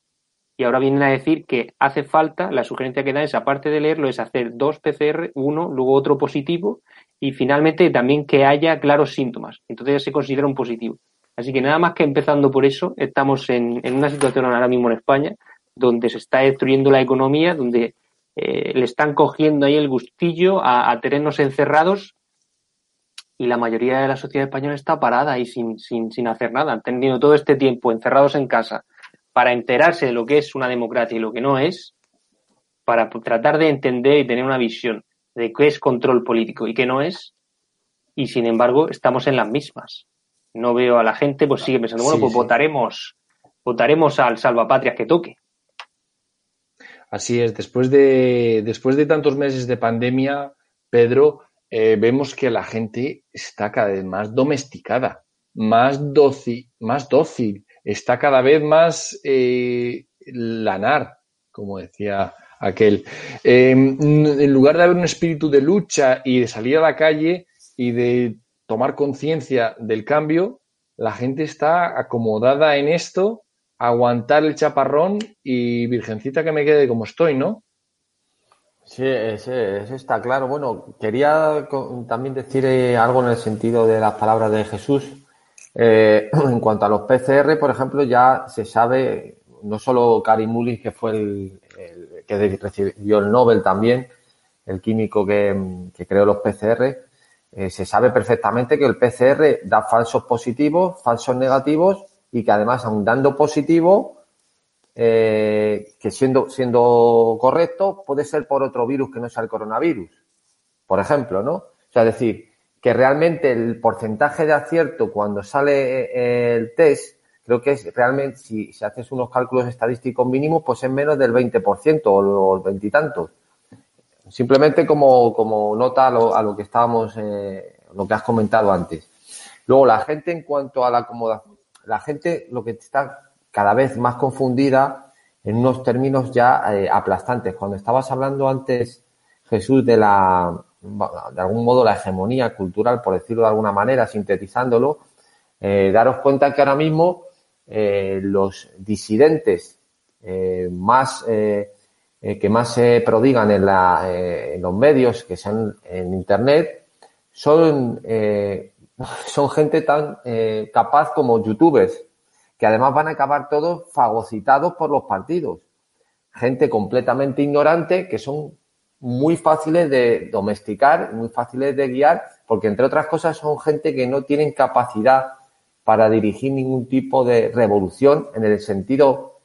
Y ahora vienen a decir que hace falta, la sugerencia que da es, aparte de leerlo, es hacer dos PCR, uno, luego otro positivo, y finalmente también que haya claros síntomas. Entonces ya se considera un positivo. Así que nada más que empezando por eso, estamos en, una situación ahora mismo en España donde se está destruyendo la economía, donde eh, le están cogiendo ahí el gustillo a, a terrenos encerrados y la mayoría de la sociedad española está parada y sin, sin, sin hacer nada. Han tenido todo este tiempo encerrados en casa para enterarse de lo que es una democracia y lo que no es, para tratar de entender y tener una visión de qué es control político y qué no es, y sin embargo estamos en las mismas. No veo a la gente, pues sigue pensando, bueno, pues votaremos, votaremos al salvapatrias que toque. Así es, después de, después de tantos meses de pandemia, Pedro, eh, vemos que la gente está cada vez más domesticada, más dócil, más dócil está cada vez más eh, lanar, como decía aquel. Em, en lugar de haber un espíritu de lucha y de salir a la calle y de tomar conciencia del cambio, la gente está acomodada en esto, aguantar el chaparrón y virgencita que me quede como estoy, ¿no? Sí, eso está claro. Bueno, quería también decir eh, algo en el sentido de las palabras de Jesús. Eh, <clears throat> en cuanto a los PCR, por ejemplo, ya se sabe, no solo Karim Mullis, que fue el, que recibió el Nobel también, el químico que, creó los PCR, eh, se sabe perfectamente que el PCR da falsos positivos, falsos negativos y que además, aun dando positivo, eh, que siendo, siendo correcto, puede ser por otro virus que no sea el coronavirus, por ejemplo, ¿no? O sea, es decir, que realmente el porcentaje de acierto cuando sale eh, el test, creo que es realmente, si, si haces unos cálculos estadísticos mínimos, pues es menos del 20% o los veintitantos. Simplemente como, como nota a lo, a lo que estábamos, eh, lo que has comentado antes. Luego, la gente en cuanto a la acomodación, la gente lo que está cada vez más confundida en unos términos ya eh, aplastantes. Cuando estabas hablando antes, Jesús, de la, de algún modo, la hegemonía cultural, por decirlo de alguna manera, sintetizándolo, eh, daros cuenta que ahora mismo eh, los disidentes más que más se prodigan en, la, en los medios, que sean en Internet, son, <laughs> son gente tan capaz como youtubers, que además van a acabar todos fagocitados por los partidos. Gente completamente ignorante que son muy fáciles de domesticar, muy fáciles de guiar, porque entre otras cosas son gente que no tienen capacidad para dirigir ningún tipo de revolución en el sentido,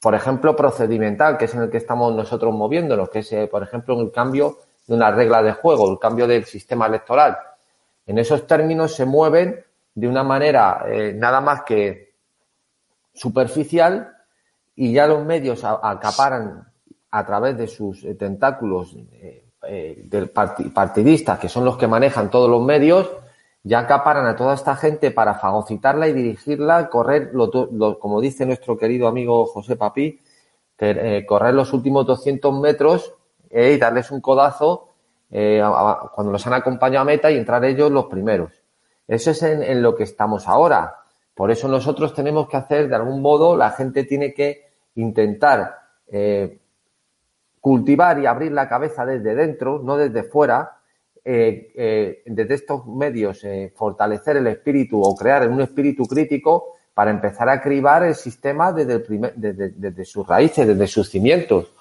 por ejemplo, procedimental, que es en el que estamos nosotros moviéndonos, que es, eh, por ejemplo, el cambio de una regla de juego, el cambio del sistema electoral. En esos términos se mueven de una manera eh, nada más que superficial y ya los medios acaparan a través de sus eh, tentáculos eh, partidistas, que son los que manejan todos los medios, ya acaparan a toda esta gente para fagocitarla y dirigirla, correr, como dice nuestro querido amigo José Papí, correr los últimos 200 metros y darles un codazo cuando los han acompañado a meta y entrar ellos los primeros. Eso es en lo que estamos ahora. Por eso nosotros tenemos que hacer, de algún modo, la gente tiene que intentar eh, cultivar y abrir la cabeza desde dentro, no desde fuera, eh, eh, desde estos medios, fortalecer el espíritu o crear un espíritu crítico para empezar a cribar el sistema desde sus raíces, desde sus cimientos.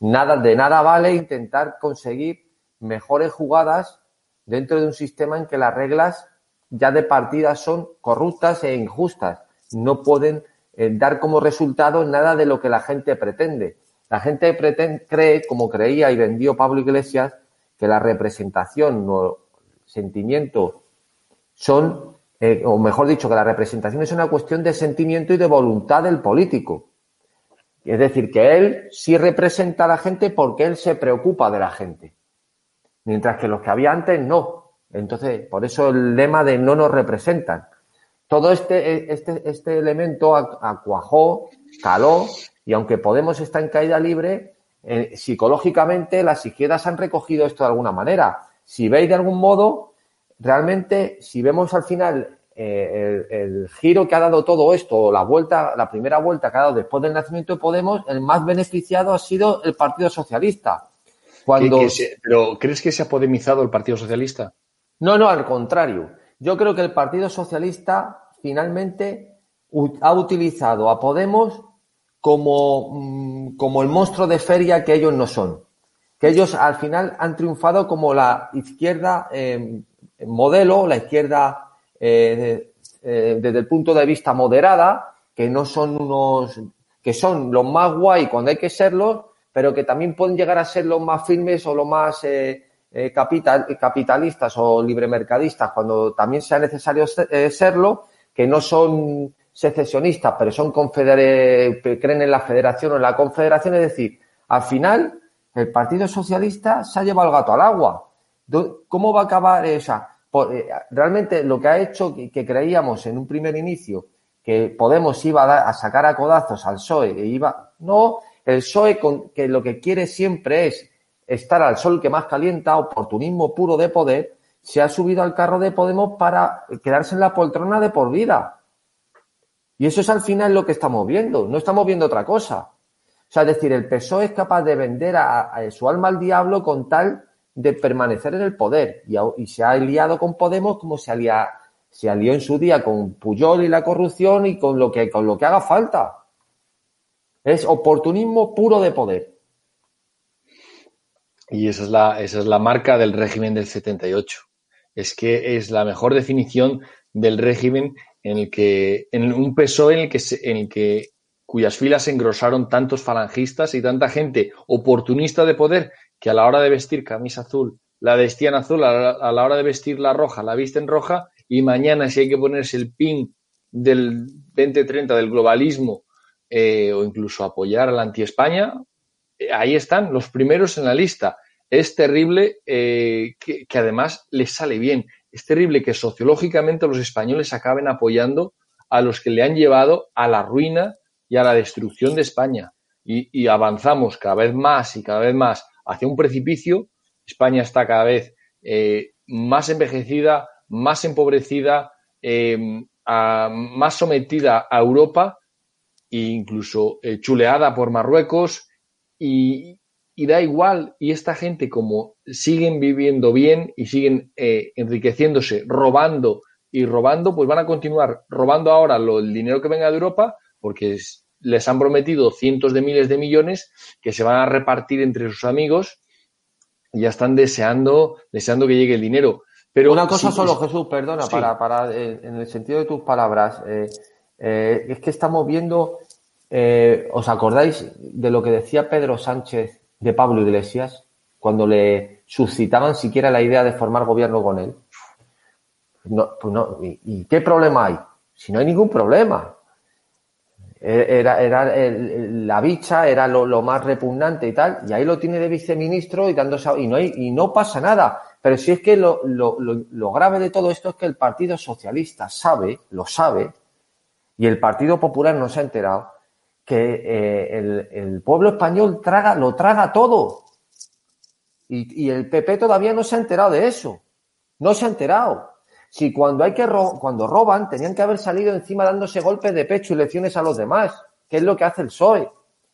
Nada, de nada vale intentar conseguir mejores jugadas dentro de un sistema en que las reglas ya de partida son corruptas e injustas. No pueden eh, dar como resultado nada de lo que la gente pretende. La gente pretende, cree, como creía y vendió Pablo Iglesias, que la representación o sentimiento son, eh, o mejor dicho, que la representación es una cuestión de sentimiento y de voluntad del político. Es decir, que él sí representa a la gente porque él se preocupa de la gente. Mientras que los que había antes no. Entonces, por eso el lema de no nos representan. Todo este, este, este elemento acuajó, caló, y aunque Podemos está en caída libre, eh, psicológicamente las izquierdas han recogido esto de alguna manera. Si veis de algún modo, realmente, si vemos al final eh, el, el, giro que ha dado todo esto, la vuelta, la primera vuelta que ha dado después del nacimiento de Podemos, el más beneficiado ha sido el Partido Socialista. Cuando... ¿Pero crees que se ha podemizado el Partido Socialista? No, no, al contrario. Yo creo que el Partido Socialista finalmente ha utilizado a Podemos como, mm, como el monstruo de feria que ellos no son. Que ellos al final han triunfado como la izquierda eh, modelo, la izquierda eh, eh, desde el punto de vista moderada, que no son unos, que son los más guay cuando hay que serlos, pero que también pueden llegar a ser los más firmes o los más eh, capital, capitalistas o libremercadistas cuando también sea necesario eh, serlo, que no son secesionistas, pero son confeder creen en la federación o en la confederación, es decir, al final el Partido Socialista se ha llevado el gato al agua. ¿Cómo va a acabar esa? Eh, realmente lo que ha hecho que, creíamos en un primer inicio que Podemos iba a, a, sacar a codazos al PSOE e iba. No, el PSOE con, que lo que quiere siempre es estar al sol que más calienta, oportunismo puro de poder, se ha subido al carro de Podemos para quedarse en la poltrona de por vida. Y eso es al final lo que estamos viendo, no estamos viendo otra cosa. O sea, es decir, el PSOE es capaz de vender a, su alma al diablo con tal de permanecer en el poder y, se ha aliado con Podemos como se, se alió en su día con Puyol y la corrupción y con lo que, con lo que haga falta. Es oportunismo puro de poder. Y esa es la, esa es la marca del régimen del 78. Es que es la mejor definición del régimen en el que, en un PSOE en el que, en el que cuyas filas engrosaron tantos falangistas y tanta gente oportunista de poder que a la hora de vestir camisa azul la vestían azul, a la, hora de vestir la roja la visten roja y mañana si hay que ponerse el pin del 2030 del globalismo eh, o incluso apoyar a la anti-España, eh, ahí están los primeros en la lista. Es terrible eh, que, además les sale bien. Es terrible que sociológicamente los españoles acaben apoyando a los que le han llevado a la ruina y a la destrucción de España. Y, avanzamos cada vez más y cada vez más hacia un precipicio. España está cada vez eh, más envejecida, más empobrecida, em, más sometida a Europa e incluso eh, chuleada por Marruecos y, da igual. Y esta gente, como siguen viviendo bien y siguen eh, enriqueciéndose, robando y robando, pues van a continuar robando ahora lo, el dinero que venga de Europa porque les han prometido cientos de miles de millones que se van a repartir entre sus amigos y ya están deseando, deseando que llegue el dinero. Pero una cosa solo, Jesús, perdona, para, para eh, en el sentido de tus palabras, eh, eh, es que estamos viendo, ¿os acordáis de lo que decía Pedro Sánchez de Pablo Iglesias cuando le suscitaban siquiera la idea de formar gobierno con él? No, pues no, ¿y, qué problema hay? Si no hay ningún problema. Era, era la bicha, era lo, más repugnante y tal, y ahí lo tiene de viceministro y dándose, y no hay, y no pasa nada. Pero si es que lo, lo, lo, grave de todo esto es que el Partido Socialista sabe, lo sabe, y el Partido Popular no se ha enterado, que eh, el, el, pueblo español traga, lo traga todo. Y, y el PP todavía no se ha enterado de eso. No se ha enterado. Si cuando hay que cuando roban tenían que haber salido encima dándose golpes de pecho y lecciones a los demás, que es lo que hace el PSOE,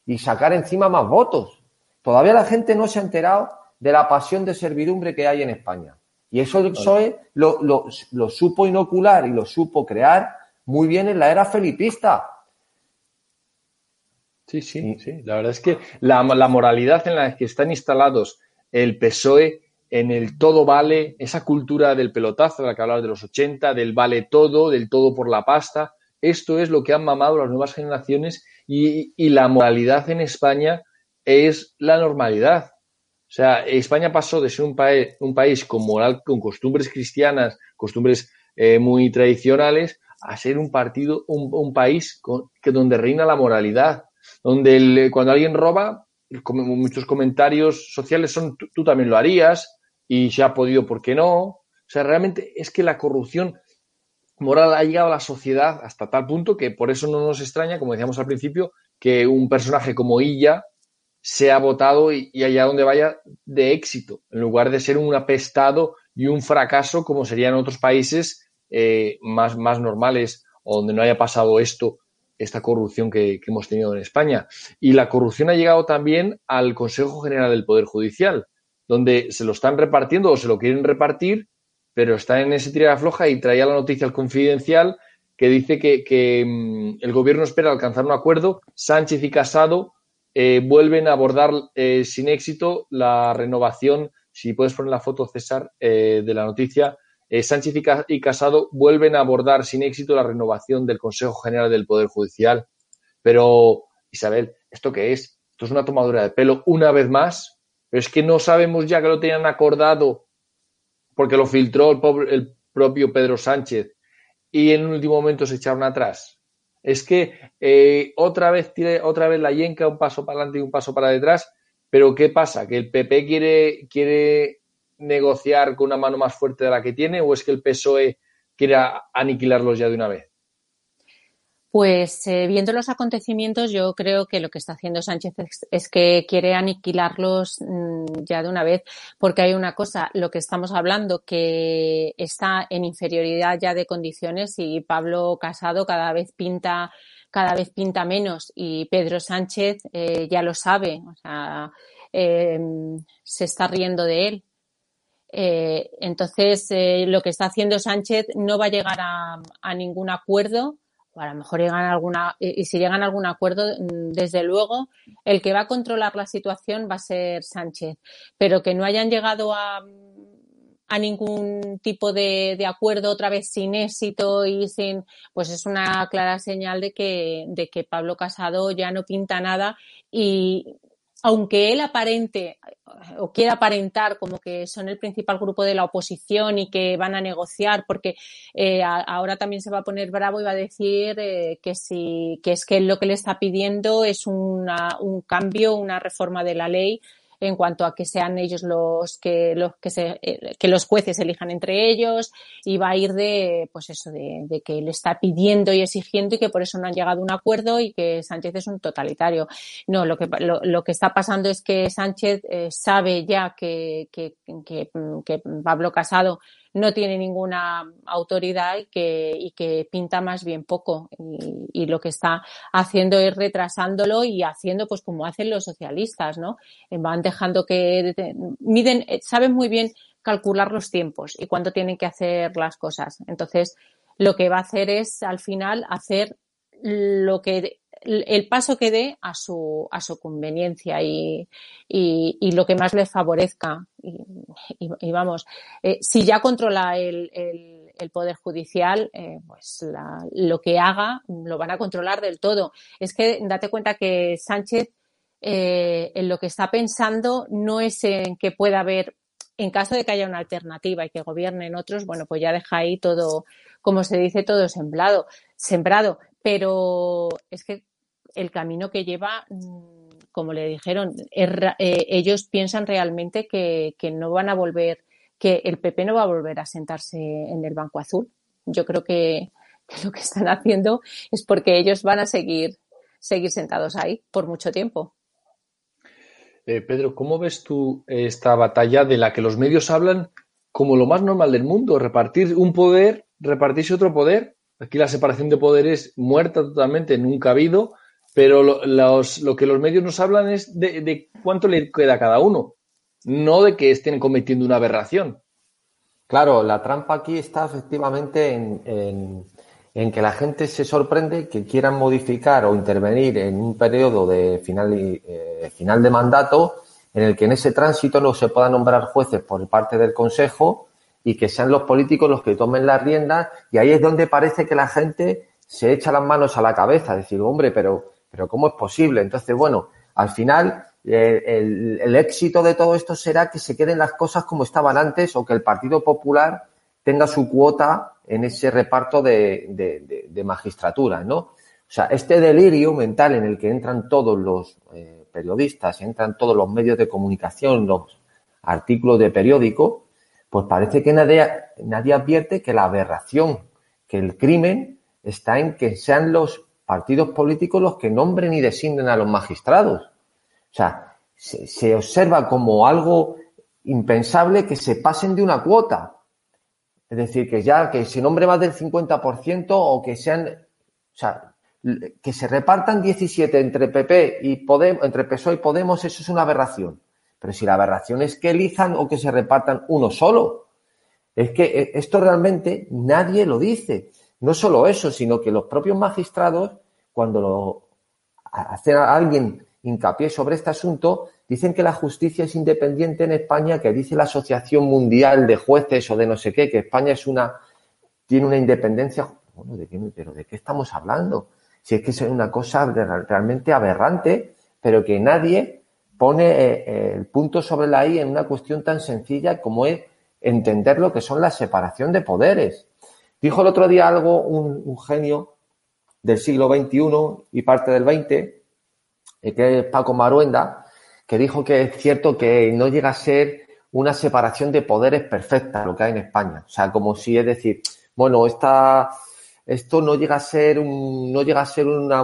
y sacar encima más votos. Todavía la gente no se ha enterado de la pasión de servidumbre que hay en España. Y eso el PSOE lo, lo, lo supo inocular y lo supo crear muy bien en la era felipista. Sí, sí, sí. La verdad es que la, la moralidad en la que están instalados el PSOE en el todo vale, esa cultura del pelotazo de la que hablabas de los 80, del vale todo, del todo por la pasta. Esto es lo que han mamado las nuevas generaciones y, la moralidad en España es la normalidad. O sea, España pasó de ser un, país, un país con moral, con costumbres cristianas, costumbres eh, muy tradicionales, a ser un partido, un, país que donde reina la moralidad, donde cuando alguien roba, como muchos comentarios sociales son tú, también lo harías, y se ha podido, ¿por qué no? O sea, realmente es que la corrupción moral ha llegado a la sociedad hasta tal punto que por eso no nos extraña, como decíamos al principio, que un personaje como Illa sea votado y, allá donde vaya de éxito, en lugar de ser un apestado y un fracaso como serían otros países eh, más, más normales o donde no haya pasado esto, esta corrupción que, hemos tenido en España. Y la corrupción ha llegado también al Consejo General del Poder Judicial donde se lo están repartiendo o se lo quieren repartir, pero está en ese tira floja y traía la noticia al confidencial que dice que, mm, el gobierno espera alcanzar un acuerdo. Sánchez y Casado eh, vuelven a abordar eh, sin éxito la renovación. Si puedes poner la foto, César, eh, de la noticia. Sánchez y Casado vuelven a abordar sin éxito la renovación del Consejo General del Poder Judicial. Pero, Isabel, ¿esto qué es? Esto es una tomadura de pelo una vez más Pero es que no sabemos ya que lo tenían acordado porque lo filtró el, propio Pedro Sánchez y en un último momento se echaron atrás. Es que eh, otra vez tiene otra vez la yenca un paso para adelante y un paso para detrás, pero ¿qué pasa? ¿Que el PP quiere, quiere negociar con una mano más fuerte de la que tiene o es que el PSOE quiere aniquilarlos ya de una vez? Pues eh, viendo los acontecimientos, yo creo que lo que está haciendo Sánchez es, que quiere aniquilarlos mm, ya de una vez, porque hay una cosa, lo que estamos hablando, que está en inferioridad ya de condiciones y Pablo Casado cada vez pinta cada vez pinta menos y Pedro Sánchez eh, ya lo sabe, o sea, eh, se está riendo de él. Entonces, lo que está haciendo Sánchez no va a llegar a ningún acuerdo. A lo mejor llegan a alguna, y si llegan a algún acuerdo, mm, desde luego, el que va a controlar la situación va a ser Sánchez, pero que no hayan llegado a, a ningún tipo de, de, acuerdo otra vez sin éxito y sin, pues es una clara señal de que, de que Pablo Casado ya no pinta nada y, aunque él aparente o quiera aparentar como que son el principal grupo de la oposición y que van a negociar, porque eh, ahora también se va a poner bravo y va a decir eh, que si que es que lo que le está pidiendo es una, un cambio, una reforma de la ley en cuanto a que sean ellos los que los que se eh, que los jueces elijan entre ellos y va a ir de pues eso de, que le está pidiendo y exigiendo y que por eso no han llegado a un acuerdo y que Sánchez es un totalitario. No lo que lo, lo que está pasando es que Sánchez eh, sabe ya que, que, que Pablo Casado no tiene ninguna autoridad y que, y que pinta más bien poco. Y, y, lo que está haciendo es retrasándolo y haciendo pues como hacen los socialistas, ¿no? Van dejando que miden, eh, saben muy bien calcular los tiempos y cuándo tienen que hacer las cosas. Entonces, lo que va a hacer es al final hacer lo que el paso que dé a su, a su conveniencia y, y, lo que más le favorezca. Y, vamos, eh, si ya controla el, el, el Poder Judicial, eh, pues la, lo que haga lo van a controlar del todo. Es que date cuenta que Sánchez eh, en lo que está pensando no es en que pueda haber, en caso de que haya una alternativa y que gobiernen otros, bueno, pues ya deja ahí todo, como se dice, todo sembrado, sembrado. Pero es que el camino que lleva, mm, como le dijeron, er, eh, ellos piensan realmente que, no van a volver, que el PP no va a volver a sentarse en el Banco Azul. Yo creo que, que <laughs> lo que están haciendo es porque ellos van a seguir, seguir sentados ahí por mucho tiempo. Eh, Pedro, ¿cómo ves tú esta batalla de la que los medios hablan como lo más normal del mundo? Repartir un poder, repartirse otro poder. Aquí la separación de poderes muerta totalmente, nunca ha habido pero lo, los, lo, que los medios nos hablan es de, de, cuánto le queda a cada uno, no de que estén cometiendo una aberración. Claro, la trampa aquí está efectivamente en, en, que la gente se sorprende que quieran modificar o intervenir en un periodo de final, eh, final de mandato en el que en ese tránsito no se puedan nombrar jueces por parte del Consejo y que sean los políticos los que tomen las riendas y ahí es donde parece que la gente se echa las manos a la cabeza, decir, hombre, pero pero ¿cómo es posible? Entonces, bueno, al final eh, el, éxito de todo esto será que se queden las cosas como estaban antes o que el Partido Popular tenga su cuota en ese reparto de, de magistratura, ¿no? O sea, este delirio mental en el que entran todos los eh, periodistas, entran todos los medios de comunicación, los artículos de periódico, pues parece que nadie, nadie advierte que la aberración, que el crimen está en que sean los partidos políticos los que nombren y designen a los magistrados. O sea, se, se, observa como algo impensable que se pasen de una cuota. Es decir, que ya que se nombre más del 50% o que sean, o sea, que se repartan 17 entre PP y Podemos, entre PSOE y Podemos, eso es una aberración. Pero si la aberración es que elijan o que se repartan uno solo, es que eh, esto realmente nadie lo dice. No solo eso, sino que los propios magistrados, cuando lo hace a alguien hincapié sobre este asunto, dicen que la justicia es independiente en España, que dice la Asociación Mundial de Jueces o de no sé qué, que España es una, tiene una independencia. Bueno, ¿de qué, pero ¿de qué estamos hablando? Si es que es una cosa realmente aberrante, pero que nadie pone eh, el punto sobre la I en una cuestión tan sencilla como es entender lo que son la separación de poderes. Dijo el otro día algo un, genio del siglo XXI y parte del XX, eh, que es Paco Maruenda, que dijo que es cierto que no llega a ser una separación de poderes perfecta lo que hay en España. O sea, como si es decir, bueno, esta, esto no llega a ser un, no llega a ser una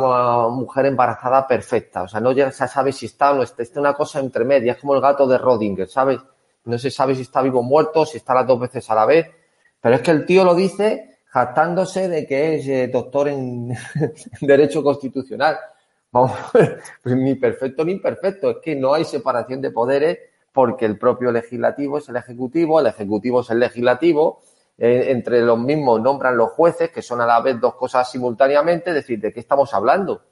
mujer embarazada perfecta. O sea, no llega, se sabe si está o no está. Está una cosa entre medias, es como el gato de Rodinger, ¿sabes? No se sabe si está vivo o muerto, si está las dos veces a la vez. Pero es que el tío lo dice jactándose de que es eh, doctor en, <laughs> Derecho Constitucional. Vamos, <laughs> pues ni perfecto ni imperfecto. Es que no hay separación de poderes porque el propio legislativo es el ejecutivo, el ejecutivo es el legislativo. Eh, entre los mismos nombran los jueces, que son a la vez dos cosas simultáneamente, es decir, ¿de qué estamos hablando?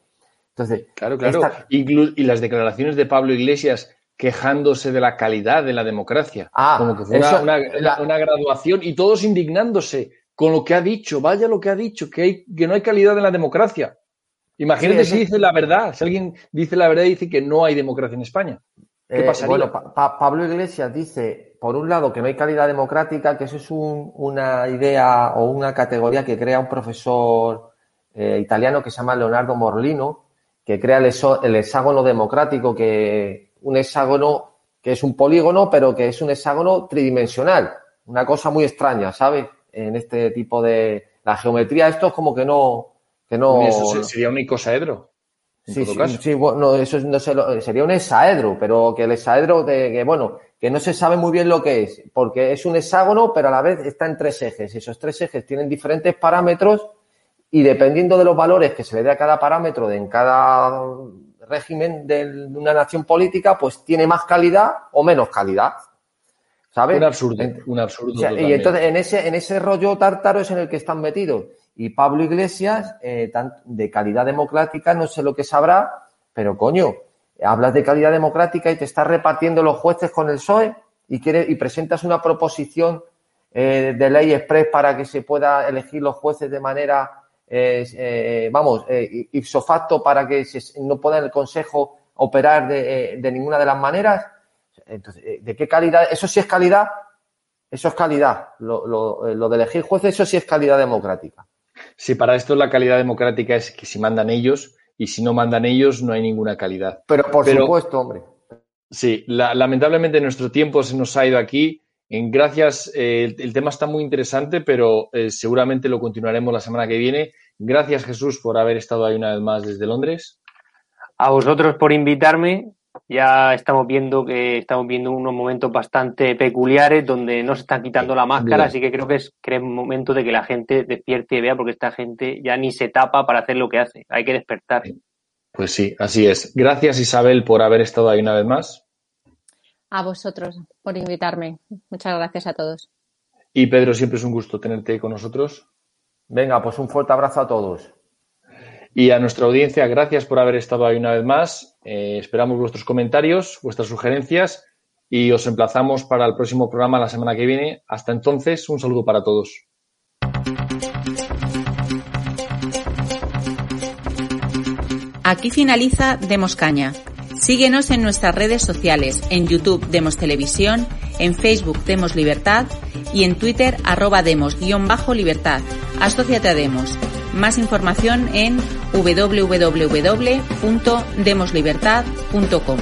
Entonces, claro, claro. y las declaraciones de Pablo Iglesias quejándose de la calidad de la democracia. Ah, como que fue una, graduación y todos indignándose con lo que ha dicho. Vaya lo que ha dicho, que, hay, que no hay calidad en la democracia. Imagínate si dice la verdad, si alguien dice la verdad y dice que no hay democracia en España. ¿Qué eh, Bueno, Pablo Iglesias dice, por un lado, que no hay calidad democrática, que eso es una idea o una categoría que crea un profesor eh, italiano que se llama Leonardo Morlino, que crea el hexágono democrático, que un hexágono que es un polígono, pero que es un hexágono tridimensional. Una cosa muy extraña, ¿sabes? En este tipo de... La geometría, esto es como que no... Que no eso sería un icosaedro. Sí, sí, sí, bueno, eso no sería un hexaedro, pero que el hexaedro, de, que bueno, que no se sabe muy bien lo que es, porque es un hexágono, pero a la vez está en tres ejes. Esos tres ejes tienen diferentes parámetros y dependiendo de los valores que se le dé a cada parámetro de en cada régimen de una nación política, pues tiene más calidad o menos calidad. ¿Sabes? Un absurdo, un absurdo. y entonces en ese, en ese rollo tártaro es en el que están metidos. Y Pablo Iglesias, eh, de calidad democrática, no sé lo que sabrá, pero coño, hablas de calidad democrática y te estás repartiendo los jueces con el PSOE y, quiere, y presentas una proposición eh, de ley express para que se pueda elegir los jueces de manera eh, vamos, ipso facto para que no pueda el Consejo operar de, ninguna de las maneras. Entonces, ¿de qué calidad? Eso sí es calidad. Eso es calidad. Lo de elegir jueces, eso sí es calidad democrática. Sí, para esto la calidad democrática es que si mandan ellos y si no mandan ellos no hay ninguna calidad. Pero por supuesto, hombre. Sí, lamentablemente nuestro tiempo se nos ha ido aquí. En gracias, eh, el, tema está muy interesante, pero eh, seguramente lo continuaremos la semana que viene. Gracias, Jesús, por haber estado ahí una vez más desde Londres. A vosotros por invitarme. Ya estamos viendo que estamos viendo unos momentos bastante peculiares donde no se está quitando la máscara, así que creo que es, creo momento de que la gente despierte y vea, porque esta gente ya ni se tapa para hacer lo que hace. Hay que despertar. Pues sí, así es. Gracias, Isabel, por haber estado ahí una vez más a vosotros por invitarme. Muchas gracias a todos. Y Pedro, siempre es un gusto tenerte con nosotros. Venga, pues un fuerte abrazo a todos. Y a nuestra audiencia, gracias por haber estado ahí una vez más. Eh, esperamos vuestros comentarios, vuestras sugerencias y os emplazamos para el próximo programa la semana que viene. Hasta entonces, un saludo para todos. Aquí finaliza Demos Caña Síguenos en nuestras redes sociales, en YouTube Demos Televisión, en Facebook Demos Libertad y en Twitter arroba demos-libertad. Asociate a Demos. Más información en www.demoslibertad.com.